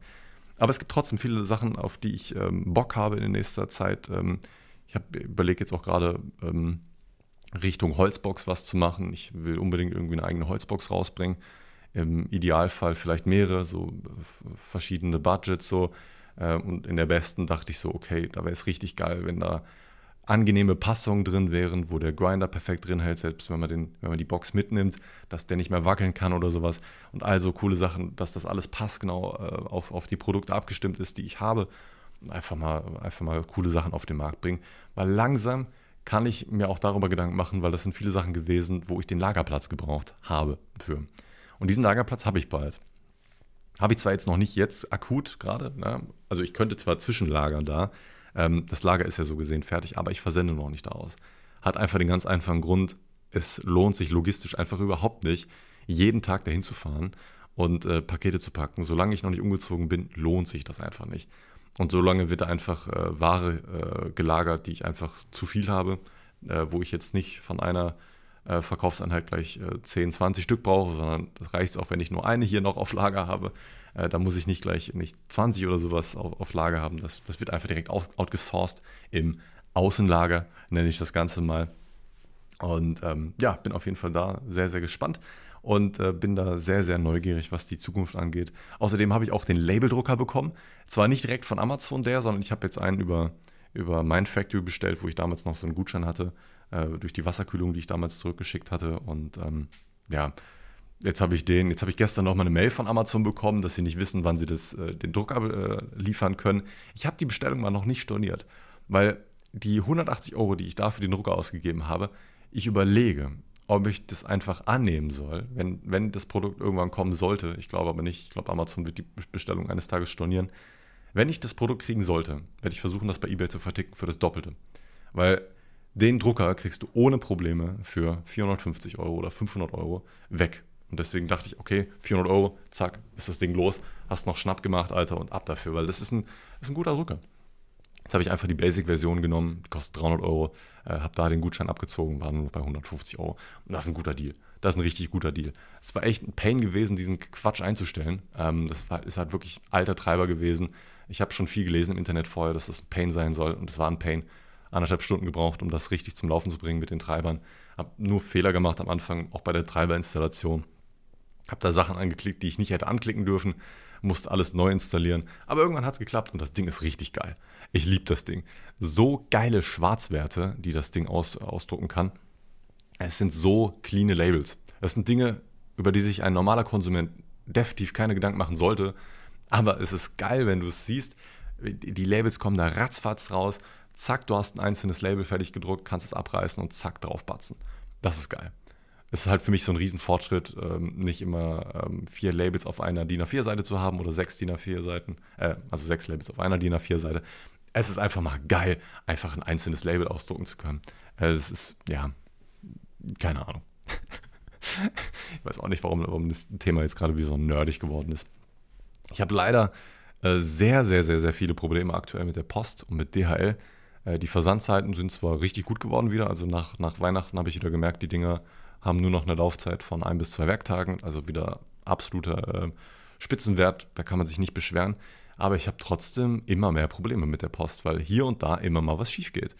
Aber es gibt trotzdem viele Sachen, auf die ich ähm, Bock habe in nächster Zeit. Ähm, ich überlege jetzt auch gerade ähm, Richtung Holzbox was zu machen. Ich will unbedingt irgendwie eine eigene Holzbox rausbringen. Im Idealfall vielleicht mehrere, so äh, verschiedene Budgets so. Äh, und in der besten dachte ich so, okay, da wäre es richtig geil, wenn da angenehme Passungen drin wären, wo der Grinder perfekt drin hält, selbst wenn man, den, wenn man die Box mitnimmt, dass der nicht mehr wackeln kann oder sowas. Und also coole Sachen, dass das alles passgenau äh, auf, auf die Produkte abgestimmt ist, die ich habe. Einfach mal, einfach mal coole Sachen auf den Markt bringen. Weil langsam kann ich mir auch darüber Gedanken machen, weil das sind viele Sachen gewesen, wo ich den Lagerplatz gebraucht habe für. Und diesen Lagerplatz habe ich bald. Habe ich zwar jetzt noch nicht jetzt akut gerade, ne? also ich könnte zwar zwischenlagern da, ähm, das Lager ist ja so gesehen fertig, aber ich versende noch nicht daraus. Hat einfach den ganz einfachen Grund, es lohnt sich logistisch einfach überhaupt nicht, jeden Tag dahin zu fahren und äh, Pakete zu packen. Solange ich noch nicht umgezogen bin, lohnt sich das einfach nicht. Und solange wird da einfach äh, Ware äh, gelagert, die ich einfach zu viel habe, äh, wo ich jetzt nicht von einer äh, Verkaufseinheit gleich äh, 10, 20 Stück brauche, sondern das reicht auch, wenn ich nur eine hier noch auf Lager habe. Äh, da muss ich nicht gleich nicht 20 oder sowas auf, auf Lager haben. Das, das wird einfach direkt out, outgesourced im Außenlager, nenne ich das Ganze mal. Und ähm, ja, bin auf jeden Fall da sehr, sehr gespannt und äh, bin da sehr, sehr neugierig, was die Zukunft angeht. Außerdem habe ich auch den Labeldrucker bekommen. Zwar nicht direkt von Amazon der, sondern ich habe jetzt einen über, über Mindfactory bestellt, wo ich damals noch so einen Gutschein hatte äh, durch die Wasserkühlung, die ich damals zurückgeschickt hatte. Und ähm, ja, jetzt habe ich den, jetzt habe ich gestern noch mal eine Mail von Amazon bekommen, dass sie nicht wissen, wann sie das, äh, den Druck äh, liefern können. Ich habe die Bestellung mal noch nicht storniert, weil die 180 Euro, die ich dafür den Drucker ausgegeben habe, ich überlege, ob ich das einfach annehmen soll, wenn, wenn das Produkt irgendwann kommen sollte. Ich glaube aber nicht. Ich glaube, Amazon wird die Bestellung eines Tages stornieren. Wenn ich das Produkt kriegen sollte, werde ich versuchen, das bei eBay zu verticken für das Doppelte. Weil den Drucker kriegst du ohne Probleme für 450 Euro oder 500 Euro weg. Und deswegen dachte ich, okay, 400 Euro, zack, ist das Ding los, hast noch Schnapp gemacht, Alter, und ab dafür, weil das ist ein, ist ein guter Drucker. Jetzt habe ich einfach die Basic-Version genommen, die kostet 300 Euro, äh, habe da den Gutschein abgezogen, war nur noch bei 150 Euro. Und das ist ein guter Deal. Das ist ein richtig guter Deal. Es war echt ein Pain gewesen, diesen Quatsch einzustellen. Ähm, das war, ist halt wirklich alter Treiber gewesen. Ich habe schon viel gelesen im Internet vorher, dass das ein Pain sein soll. Und es war ein Pain anderthalb Stunden gebraucht, um das richtig zum Laufen zu bringen mit den Treibern. Habe nur Fehler gemacht am Anfang, auch bei der Treiberinstallation. Habe da Sachen angeklickt, die ich nicht hätte anklicken dürfen, musste alles neu installieren. Aber irgendwann hat es geklappt und das Ding ist richtig geil. Ich liebe das Ding. So geile Schwarzwerte, die das Ding aus, ausdrucken kann. Es sind so clean Labels. Das sind Dinge, über die sich ein normaler Konsument definitiv keine Gedanken machen sollte. Aber es ist geil, wenn du es siehst. Die Labels kommen da ratzfatz raus zack, du hast ein einzelnes Label fertig gedruckt, kannst es abreißen und zack, draufpatzen. Das ist geil. Es ist halt für mich so ein Riesenfortschritt, ähm, nicht immer ähm, vier Labels auf einer DIN A4-Seite zu haben oder sechs DIN A4-Seiten, äh, also sechs Labels auf einer DIN A4-Seite. Es ist einfach mal geil, einfach ein einzelnes Label ausdrucken zu können. Äh, es ist, ja, keine Ahnung. ich weiß auch nicht, warum, warum das Thema jetzt gerade wie so nerdig geworden ist. Ich habe leider äh, sehr, sehr, sehr, sehr viele Probleme aktuell mit der Post und mit DHL. Äh, die Versandzeiten sind zwar richtig gut geworden wieder, also nach, nach Weihnachten habe ich wieder gemerkt, die Dinger haben nur noch eine Laufzeit von ein bis zwei Werktagen, also wieder absoluter äh, Spitzenwert, da kann man sich nicht beschweren. aber ich habe trotzdem immer mehr Probleme mit der Post, weil hier und da immer mal was schief geht.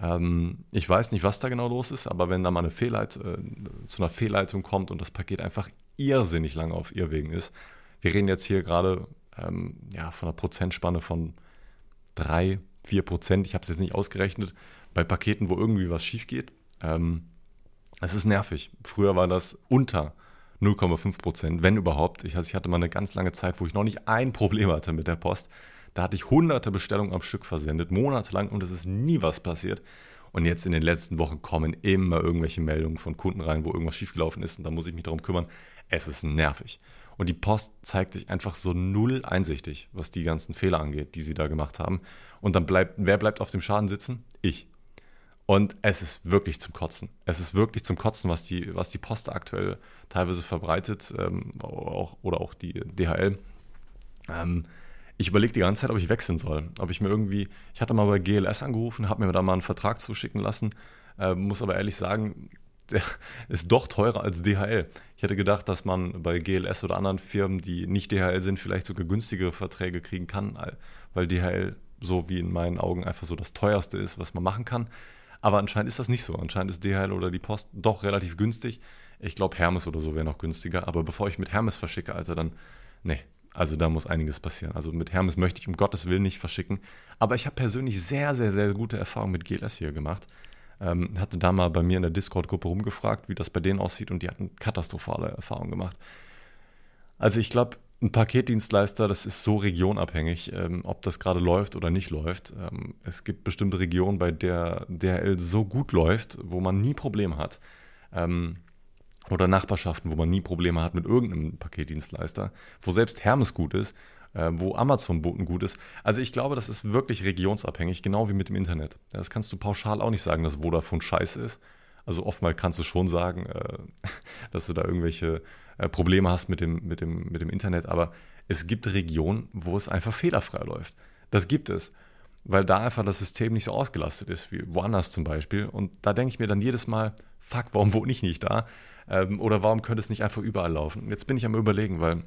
Ähm, ich weiß nicht, was da genau los ist, aber wenn da mal eine Fehlleit äh, zu einer Fehlleitung kommt und das Paket einfach irrsinnig lange auf Irrwegen ist, wir reden jetzt hier gerade ähm, ja, von einer Prozentspanne von 3, 4 Prozent, ich habe es jetzt nicht ausgerechnet, bei Paketen, wo irgendwie was schief geht. Ähm, es ist nervig. Früher war das unter 0,5 Prozent, wenn überhaupt. Ich, also ich hatte mal eine ganz lange Zeit, wo ich noch nicht ein Problem hatte mit der Post. Da hatte ich hunderte Bestellungen am Stück versendet, monatelang und es ist nie was passiert. Und jetzt in den letzten Wochen kommen immer irgendwelche Meldungen von Kunden rein, wo irgendwas schiefgelaufen ist und da muss ich mich darum kümmern. Es ist nervig. Und die Post zeigt sich einfach so null einsichtig, was die ganzen Fehler angeht, die sie da gemacht haben. Und dann bleibt, wer bleibt auf dem Schaden sitzen? Ich. Und es ist wirklich zum Kotzen. Es ist wirklich zum Kotzen, was die, was die Post aktuell teilweise verbreitet ähm, auch, oder auch die DHL. Ähm, ich überlege die ganze Zeit, ob ich wechseln soll. Ob ich mir irgendwie, ich hatte mal bei GLS angerufen, habe mir da mal einen Vertrag zuschicken lassen, äh, muss aber ehrlich sagen, der ist doch teurer als DHL. Ich hätte gedacht, dass man bei GLS oder anderen Firmen, die nicht DHL sind, vielleicht sogar günstigere Verträge kriegen kann, weil DHL so wie in meinen Augen einfach so das teuerste ist, was man machen kann. Aber anscheinend ist das nicht so. Anscheinend ist DHL oder die Post doch relativ günstig. Ich glaube, Hermes oder so wäre noch günstiger. Aber bevor ich mit Hermes verschicke, Alter, dann, nee, also da muss einiges passieren. Also mit Hermes möchte ich um Gottes Willen nicht verschicken. Aber ich habe persönlich sehr, sehr, sehr gute Erfahrungen mit GLS hier gemacht. Ähm, hatte da mal bei mir in der Discord-Gruppe rumgefragt, wie das bei denen aussieht und die hatten katastrophale Erfahrungen gemacht. Also ich glaube, ein Paketdienstleister, das ist so regionabhängig, ähm, ob das gerade läuft oder nicht läuft. Ähm, es gibt bestimmte Regionen, bei der DHL so gut läuft, wo man nie Probleme hat. Ähm, oder Nachbarschaften, wo man nie Probleme hat mit irgendeinem Paketdienstleister, wo selbst Hermes gut ist, äh, wo Amazon-Boten gut ist. Also ich glaube, das ist wirklich regionsabhängig, genau wie mit dem Internet. Das kannst du pauschal auch nicht sagen, dass Vodafone scheiße ist. Also oftmals kannst du schon sagen, äh, dass du da irgendwelche äh, Probleme hast mit dem, mit, dem, mit dem Internet, aber es gibt Regionen, wo es einfach fehlerfrei läuft. Das gibt es, weil da einfach das System nicht so ausgelastet ist, wie woanders zum Beispiel. Und da denke ich mir dann jedes Mal, fuck, warum wohne ich nicht da? Ähm, oder warum könnte es nicht einfach überall laufen? Jetzt bin ich am Überlegen, weil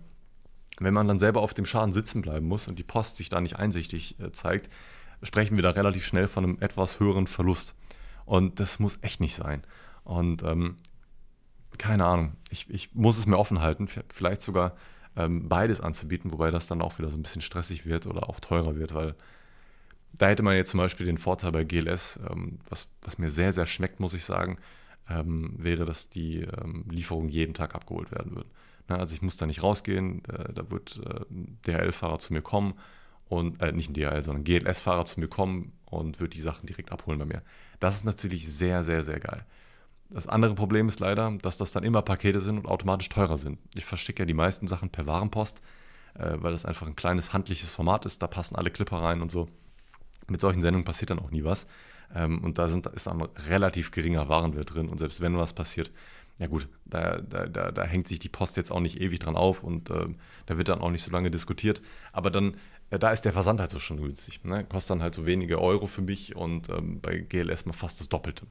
wenn man dann selber auf dem Schaden sitzen bleiben muss und die Post sich da nicht einsichtig äh, zeigt, sprechen wir da relativ schnell von einem etwas höheren Verlust. Und das muss echt nicht sein. Und ähm, keine Ahnung, ich, ich muss es mir offen halten, vielleicht sogar ähm, beides anzubieten, wobei das dann auch wieder so ein bisschen stressig wird oder auch teurer wird, weil da hätte man jetzt zum Beispiel den Vorteil bei GLS, ähm, was, was mir sehr, sehr schmeckt, muss ich sagen, ähm, wäre, dass die ähm, Lieferungen jeden Tag abgeholt werden würden. Na, also ich muss da nicht rausgehen, äh, da wird äh, ein DHL-Fahrer zu mir kommen und, äh, nicht ein DHL, sondern ein GLS-Fahrer zu mir kommen und wird die Sachen direkt abholen bei mir. Das ist natürlich sehr, sehr, sehr geil. Das andere Problem ist leider, dass das dann immer Pakete sind und automatisch teurer sind. Ich verschicke ja die meisten Sachen per Warenpost, äh, weil das einfach ein kleines handliches Format ist. Da passen alle Clipper rein und so. Mit solchen Sendungen passiert dann auch nie was. Ähm, und da sind, ist ein relativ geringer Warenwert drin. Und selbst wenn was passiert, ja gut, da, da, da, da hängt sich die Post jetzt auch nicht ewig dran auf und äh, da wird dann auch nicht so lange diskutiert. Aber dann, da ist der Versand halt so schon günstig. Ne? Kostet dann halt so wenige Euro für mich und ähm, bei GLS mal fast das Doppelte.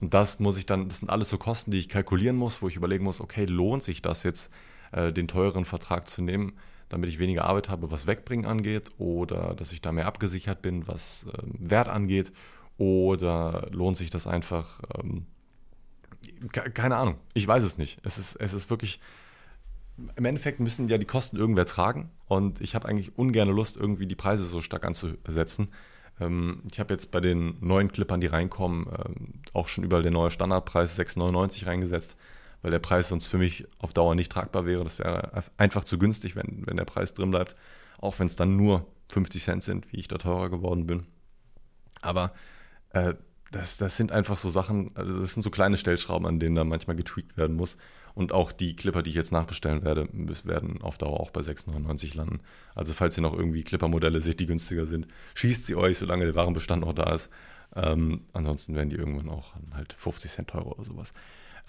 Und das muss ich dann, das sind alles so Kosten, die ich kalkulieren muss, wo ich überlegen muss, okay, lohnt sich das jetzt, äh, den teuren Vertrag zu nehmen, damit ich weniger Arbeit habe, was Wegbringen angeht, oder dass ich da mehr abgesichert bin, was äh, Wert angeht, oder lohnt sich das einfach, ähm, keine Ahnung, ich weiß es nicht. Es ist, es ist wirklich, im Endeffekt müssen ja die Kosten irgendwer tragen und ich habe eigentlich ungerne Lust, irgendwie die Preise so stark anzusetzen, ähm, ich habe jetzt bei den neuen Clippern, die reinkommen, ähm, auch schon überall den neuen Standardpreis 6,99 reingesetzt, weil der Preis sonst für mich auf Dauer nicht tragbar wäre. Das wäre einfach zu günstig, wenn, wenn der Preis drin bleibt, auch wenn es dann nur 50 Cent sind, wie ich da teurer geworden bin. Aber äh, das, das sind einfach so Sachen, also das sind so kleine Stellschrauben, an denen da manchmal getweakt werden muss. Und auch die Clipper, die ich jetzt nachbestellen werde, werden auf Dauer auch bei 6,99 landen. Also falls ihr noch irgendwie Clipper-Modelle seht, die günstiger sind, schießt sie euch, solange der Warenbestand noch da ist. Ähm, ansonsten werden die irgendwann auch halt 50 Cent teurer oder sowas.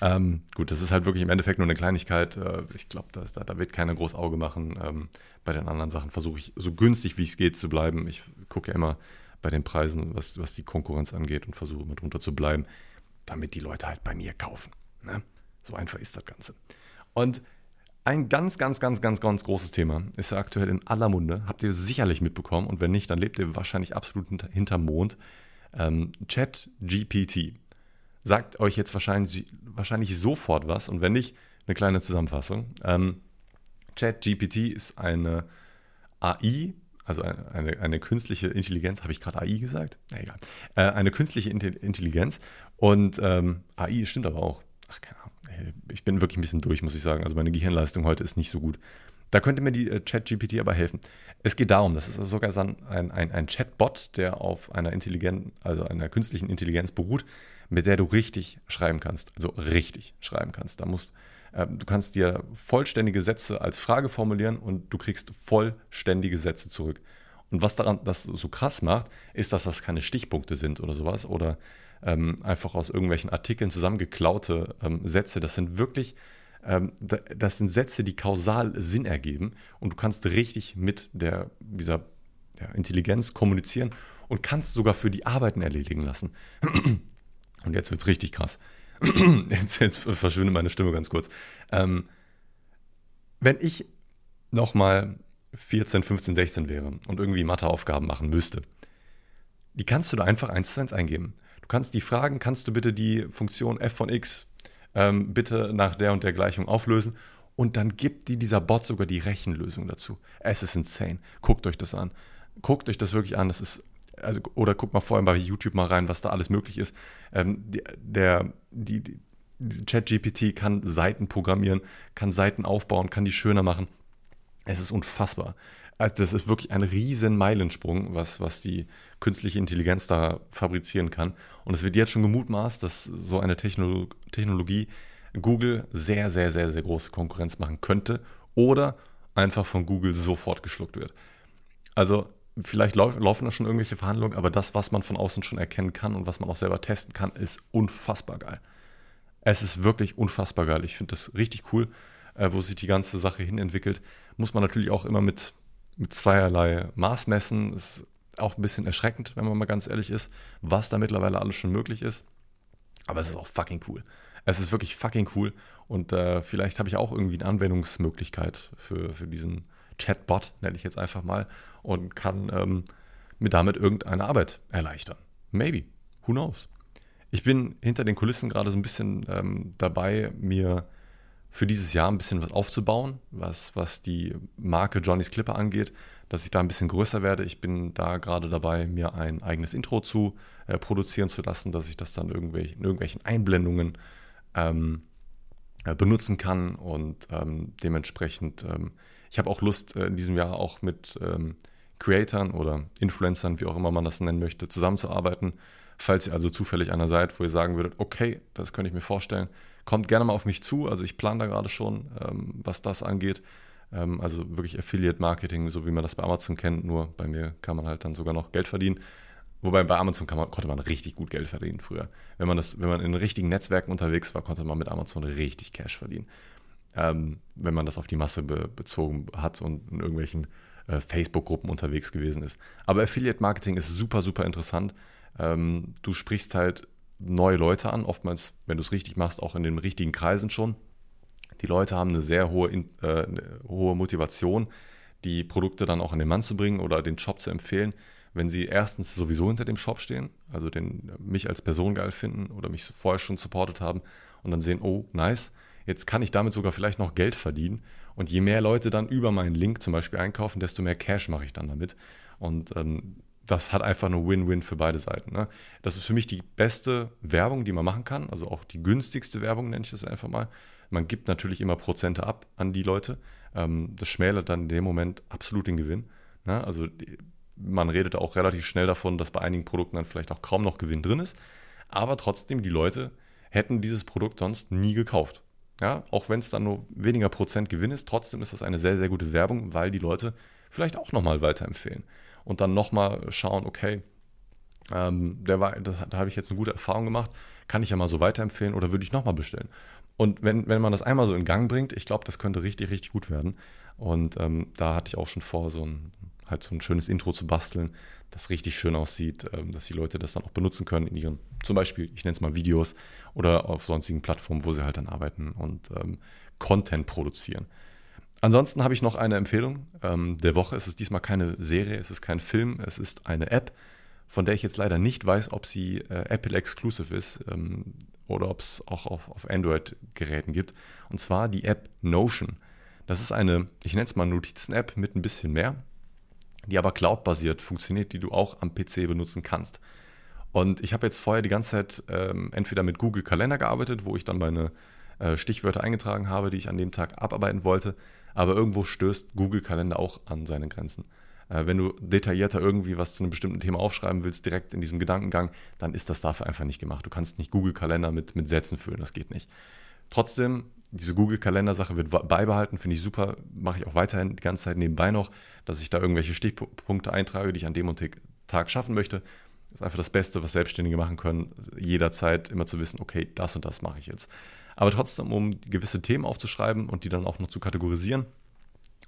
Ähm, gut, das ist halt wirklich im Endeffekt nur eine Kleinigkeit. Äh, ich glaube, da, da wird keiner groß Auge machen. Ähm, bei den anderen Sachen versuche ich so günstig wie es geht zu bleiben. Ich gucke ja immer bei den Preisen, was, was die Konkurrenz angeht und versuche immer drunter zu bleiben, damit die Leute halt bei mir kaufen. Ne? So einfach ist das Ganze. Und Ein ganz, ganz, ganz, ganz, ganz großes Thema ist ja aktuell in aller Munde. Habt ihr sicherlich mitbekommen und wenn nicht, dann lebt ihr wahrscheinlich absolut hinter, hinterm Mond. Ähm, Chat GPT sagt euch jetzt wahrscheinlich, wahrscheinlich sofort was und wenn nicht, eine kleine Zusammenfassung. Ähm, Chat GPT ist eine AI, also eine, eine künstliche Intelligenz, habe ich gerade AI gesagt? Na egal. Äh, eine künstliche Intelligenz und ähm, AI stimmt aber auch. Ach, keine Ahnung ich bin wirklich ein bisschen durch, muss ich sagen. Also meine Gehirnleistung heute ist nicht so gut. Da könnte mir die äh, ChatGPT aber helfen. Es geht darum, das ist sogar ein, ein, ein Chatbot, der auf einer intelligenten, also einer künstlichen Intelligenz beruht, mit der du richtig schreiben kannst. Also richtig schreiben kannst. Da musst, äh, du kannst dir vollständige Sätze als Frage formulieren und du kriegst vollständige Sätze zurück. Und was daran das so krass macht, ist, dass das keine Stichpunkte sind oder sowas oder ähm, einfach aus irgendwelchen Artikeln zusammengeklaute ähm, Sätze. Das sind wirklich, ähm, das sind Sätze, die kausal Sinn ergeben und du kannst richtig mit der, dieser ja, Intelligenz kommunizieren und kannst sogar für die Arbeiten erledigen lassen. Und jetzt wird es richtig krass. jetzt, jetzt verschwindet meine Stimme ganz kurz. Ähm, wenn ich nochmal 14, 15, 16 wäre und irgendwie Matheaufgaben machen müsste, die kannst du da einfach eins zu eins eingeben kannst die fragen, kannst du bitte die Funktion f von x ähm, bitte nach der und der Gleichung auflösen und dann gibt die dieser Bot sogar die Rechenlösung dazu. Es ist insane. Guckt euch das an. Guckt euch das wirklich an. Das ist also oder guckt mal vorhin bei YouTube mal rein, was da alles möglich ist. Ähm, der die, die ChatGPT kann Seiten programmieren, kann Seiten aufbauen, kann die schöner machen. Es ist unfassbar. Also das ist wirklich ein riesen Meilensprung, was, was die künstliche Intelligenz da fabrizieren kann. Und es wird jetzt schon gemutmaßt, dass so eine Techno Technologie Google sehr, sehr, sehr, sehr große Konkurrenz machen könnte oder einfach von Google sofort geschluckt wird. Also vielleicht lauf, laufen da schon irgendwelche Verhandlungen, aber das, was man von außen schon erkennen kann und was man auch selber testen kann, ist unfassbar geil. Es ist wirklich unfassbar geil. Ich finde das richtig cool, äh, wo sich die ganze Sache hin entwickelt. Muss man natürlich auch immer mit mit zweierlei Maß messen. Ist auch ein bisschen erschreckend, wenn man mal ganz ehrlich ist, was da mittlerweile alles schon möglich ist. Aber es ist auch fucking cool. Es ist wirklich fucking cool. Und äh, vielleicht habe ich auch irgendwie eine Anwendungsmöglichkeit für, für diesen Chatbot, nenne ich jetzt einfach mal, und kann ähm, mir damit irgendeine Arbeit erleichtern. Maybe. Who knows? Ich bin hinter den Kulissen gerade so ein bisschen ähm, dabei, mir für dieses Jahr ein bisschen was aufzubauen, was, was die Marke Johnny's Clipper angeht, dass ich da ein bisschen größer werde. Ich bin da gerade dabei, mir ein eigenes Intro zu äh, produzieren zu lassen, dass ich das dann irgendwelch, in irgendwelchen Einblendungen ähm, äh, benutzen kann und ähm, dementsprechend, ähm, ich habe auch Lust, äh, in diesem Jahr auch mit ähm, Creatoren oder Influencern, wie auch immer man das nennen möchte, zusammenzuarbeiten. Falls ihr also zufällig einer seid, wo ihr sagen würdet, okay, das könnte ich mir vorstellen, kommt gerne mal auf mich zu. Also ich plane da gerade schon, ähm, was das angeht. Ähm, also wirklich Affiliate-Marketing, so wie man das bei Amazon kennt. Nur bei mir kann man halt dann sogar noch Geld verdienen. Wobei bei Amazon man, konnte man richtig gut Geld verdienen früher. Wenn man, das, wenn man in richtigen Netzwerken unterwegs war, konnte man mit Amazon richtig Cash verdienen. Ähm, wenn man das auf die Masse be bezogen hat und in irgendwelchen äh, Facebook-Gruppen unterwegs gewesen ist. Aber Affiliate-Marketing ist super, super interessant. Ähm, du sprichst halt neue Leute an, oftmals, wenn du es richtig machst, auch in den richtigen Kreisen schon. Die Leute haben eine sehr hohe, äh, eine hohe Motivation, die Produkte dann auch an den Mann zu bringen oder den Shop zu empfehlen, wenn sie erstens sowieso hinter dem Shop stehen, also den, mich als Person geil finden oder mich vorher schon supportet haben und dann sehen, oh, nice, jetzt kann ich damit sogar vielleicht noch Geld verdienen. Und je mehr Leute dann über meinen Link zum Beispiel einkaufen, desto mehr Cash mache ich dann damit. Und ähm, das hat einfach eine Win-Win für beide Seiten. Ne? Das ist für mich die beste Werbung, die man machen kann, also auch die günstigste Werbung, nenne ich das einfach mal. Man gibt natürlich immer Prozente ab an die Leute. Ähm, das schmälert dann in dem Moment absolut den Gewinn. Ne? Also die, man redet auch relativ schnell davon, dass bei einigen Produkten dann vielleicht auch kaum noch Gewinn drin ist. Aber trotzdem, die Leute hätten dieses Produkt sonst nie gekauft. Ja, auch wenn es dann nur weniger Prozent Gewinn ist, trotzdem ist das eine sehr, sehr gute Werbung, weil die Leute vielleicht auch nochmal weiterempfehlen und dann nochmal schauen, okay, ähm, der war, das, da habe ich jetzt eine gute Erfahrung gemacht, kann ich ja mal so weiterempfehlen oder würde ich nochmal bestellen? Und wenn, wenn man das einmal so in Gang bringt, ich glaube, das könnte richtig, richtig gut werden. Und ähm, da hatte ich auch schon vor, so ein, halt so ein schönes Intro zu basteln, das richtig schön aussieht, ähm, dass die Leute das dann auch benutzen können in ihren, zum Beispiel, ich nenne es mal Videos oder auf sonstigen Plattformen, wo sie halt dann arbeiten und ähm, Content produzieren. Ansonsten habe ich noch eine Empfehlung ähm, der Woche. Es ist diesmal keine Serie, es ist kein Film, es ist eine App, von der ich jetzt leider nicht weiß, ob sie äh, Apple Exclusive ist ähm, oder ob es auch auf, auf Android-Geräten gibt. Und zwar die App Notion. Das ist eine, ich nenne es mal Notizen-App mit ein bisschen mehr, die aber cloud-basiert funktioniert, die du auch am PC benutzen kannst. Und ich habe jetzt vorher die ganze Zeit ähm, entweder mit Google Kalender gearbeitet, wo ich dann meine äh, Stichwörter eingetragen habe, die ich an dem Tag abarbeiten wollte. Aber irgendwo stößt Google Kalender auch an seine Grenzen. Äh, wenn du detaillierter irgendwie was zu einem bestimmten Thema aufschreiben willst, direkt in diesem Gedankengang, dann ist das dafür einfach nicht gemacht. Du kannst nicht Google Kalender mit, mit Sätzen füllen, das geht nicht. Trotzdem, diese Google Kalender-Sache wird beibehalten, finde ich super, mache ich auch weiterhin die ganze Zeit nebenbei noch, dass ich da irgendwelche Stichpunkte eintrage, die ich an dem und Tag schaffen möchte. Das ist einfach das Beste, was Selbstständige machen können, jederzeit immer zu wissen, okay, das und das mache ich jetzt. Aber trotzdem, um gewisse Themen aufzuschreiben und die dann auch noch zu kategorisieren,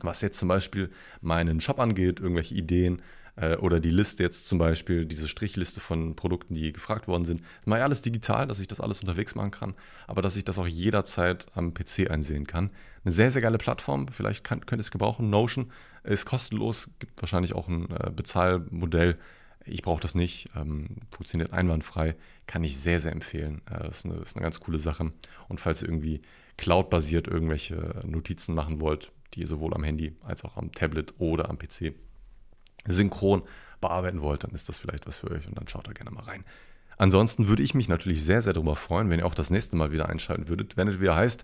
was jetzt zum Beispiel meinen Shop angeht, irgendwelche Ideen äh, oder die Liste jetzt zum Beispiel, diese Strichliste von Produkten, die gefragt worden sind. Das mache ich alles digital, dass ich das alles unterwegs machen kann, aber dass ich das auch jederzeit am PC einsehen kann. Eine sehr, sehr geile Plattform, vielleicht kann, könnt ihr es gebrauchen. Notion ist kostenlos, gibt wahrscheinlich auch ein äh, Bezahlmodell ich brauche das nicht, ähm, funktioniert einwandfrei, kann ich sehr, sehr empfehlen. Äh, ist, eine, ist eine ganz coole Sache. Und falls ihr irgendwie cloud-basiert irgendwelche Notizen machen wollt, die ihr sowohl am Handy als auch am Tablet oder am PC synchron bearbeiten wollt, dann ist das vielleicht was für euch und dann schaut da gerne mal rein. Ansonsten würde ich mich natürlich sehr, sehr darüber freuen, wenn ihr auch das nächste Mal wieder einschalten würdet, wenn es wieder heißt,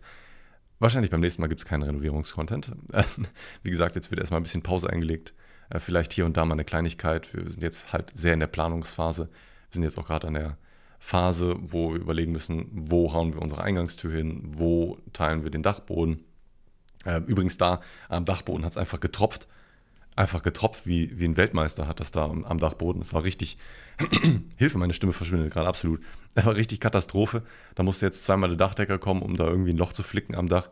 wahrscheinlich beim nächsten Mal gibt es keinen Renovierungskontent. Wie gesagt, jetzt wird erstmal ein bisschen Pause eingelegt äh, vielleicht hier und da mal eine Kleinigkeit. Wir sind jetzt halt sehr in der Planungsphase. Wir sind jetzt auch gerade an der Phase, wo wir überlegen müssen, wo hauen wir unsere Eingangstür hin, wo teilen wir den Dachboden. Äh, übrigens da am Dachboden hat es einfach getropft. Einfach getropft, wie, wie ein Weltmeister hat das da am, am Dachboden. Es war richtig, Hilfe, meine Stimme verschwindet gerade absolut. Es war richtig Katastrophe. Da musste jetzt zweimal der Dachdecker kommen, um da irgendwie ein Loch zu flicken am Dach.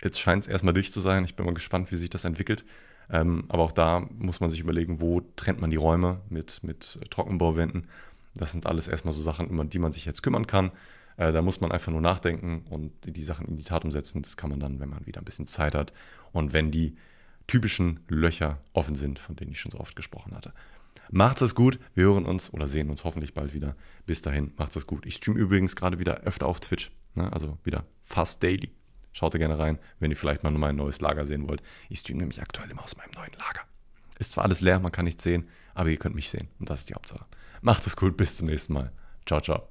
Jetzt scheint es erstmal dicht zu sein. Ich bin mal gespannt, wie sich das entwickelt. Ähm, aber auch da muss man sich überlegen, wo trennt man die Räume mit, mit Trockenbauwänden. Das sind alles erstmal so Sachen, um die man sich jetzt kümmern kann. Äh, da muss man einfach nur nachdenken und die Sachen in die Tat umsetzen. Das kann man dann, wenn man wieder ein bisschen Zeit hat und wenn die typischen Löcher offen sind, von denen ich schon so oft gesprochen hatte. Macht's es gut. Wir hören uns oder sehen uns hoffentlich bald wieder. Bis dahin, macht's es gut. Ich streame übrigens gerade wieder öfter auf Twitch. Ne? Also wieder fast daily. Schaut da gerne rein, wenn ihr vielleicht mal mein neues Lager sehen wollt. Ich streame nämlich aktuell immer aus meinem neuen Lager. Ist zwar alles leer, man kann nichts sehen, aber ihr könnt mich sehen. Und das ist die Hauptsache. Macht es gut, bis zum nächsten Mal. Ciao, ciao.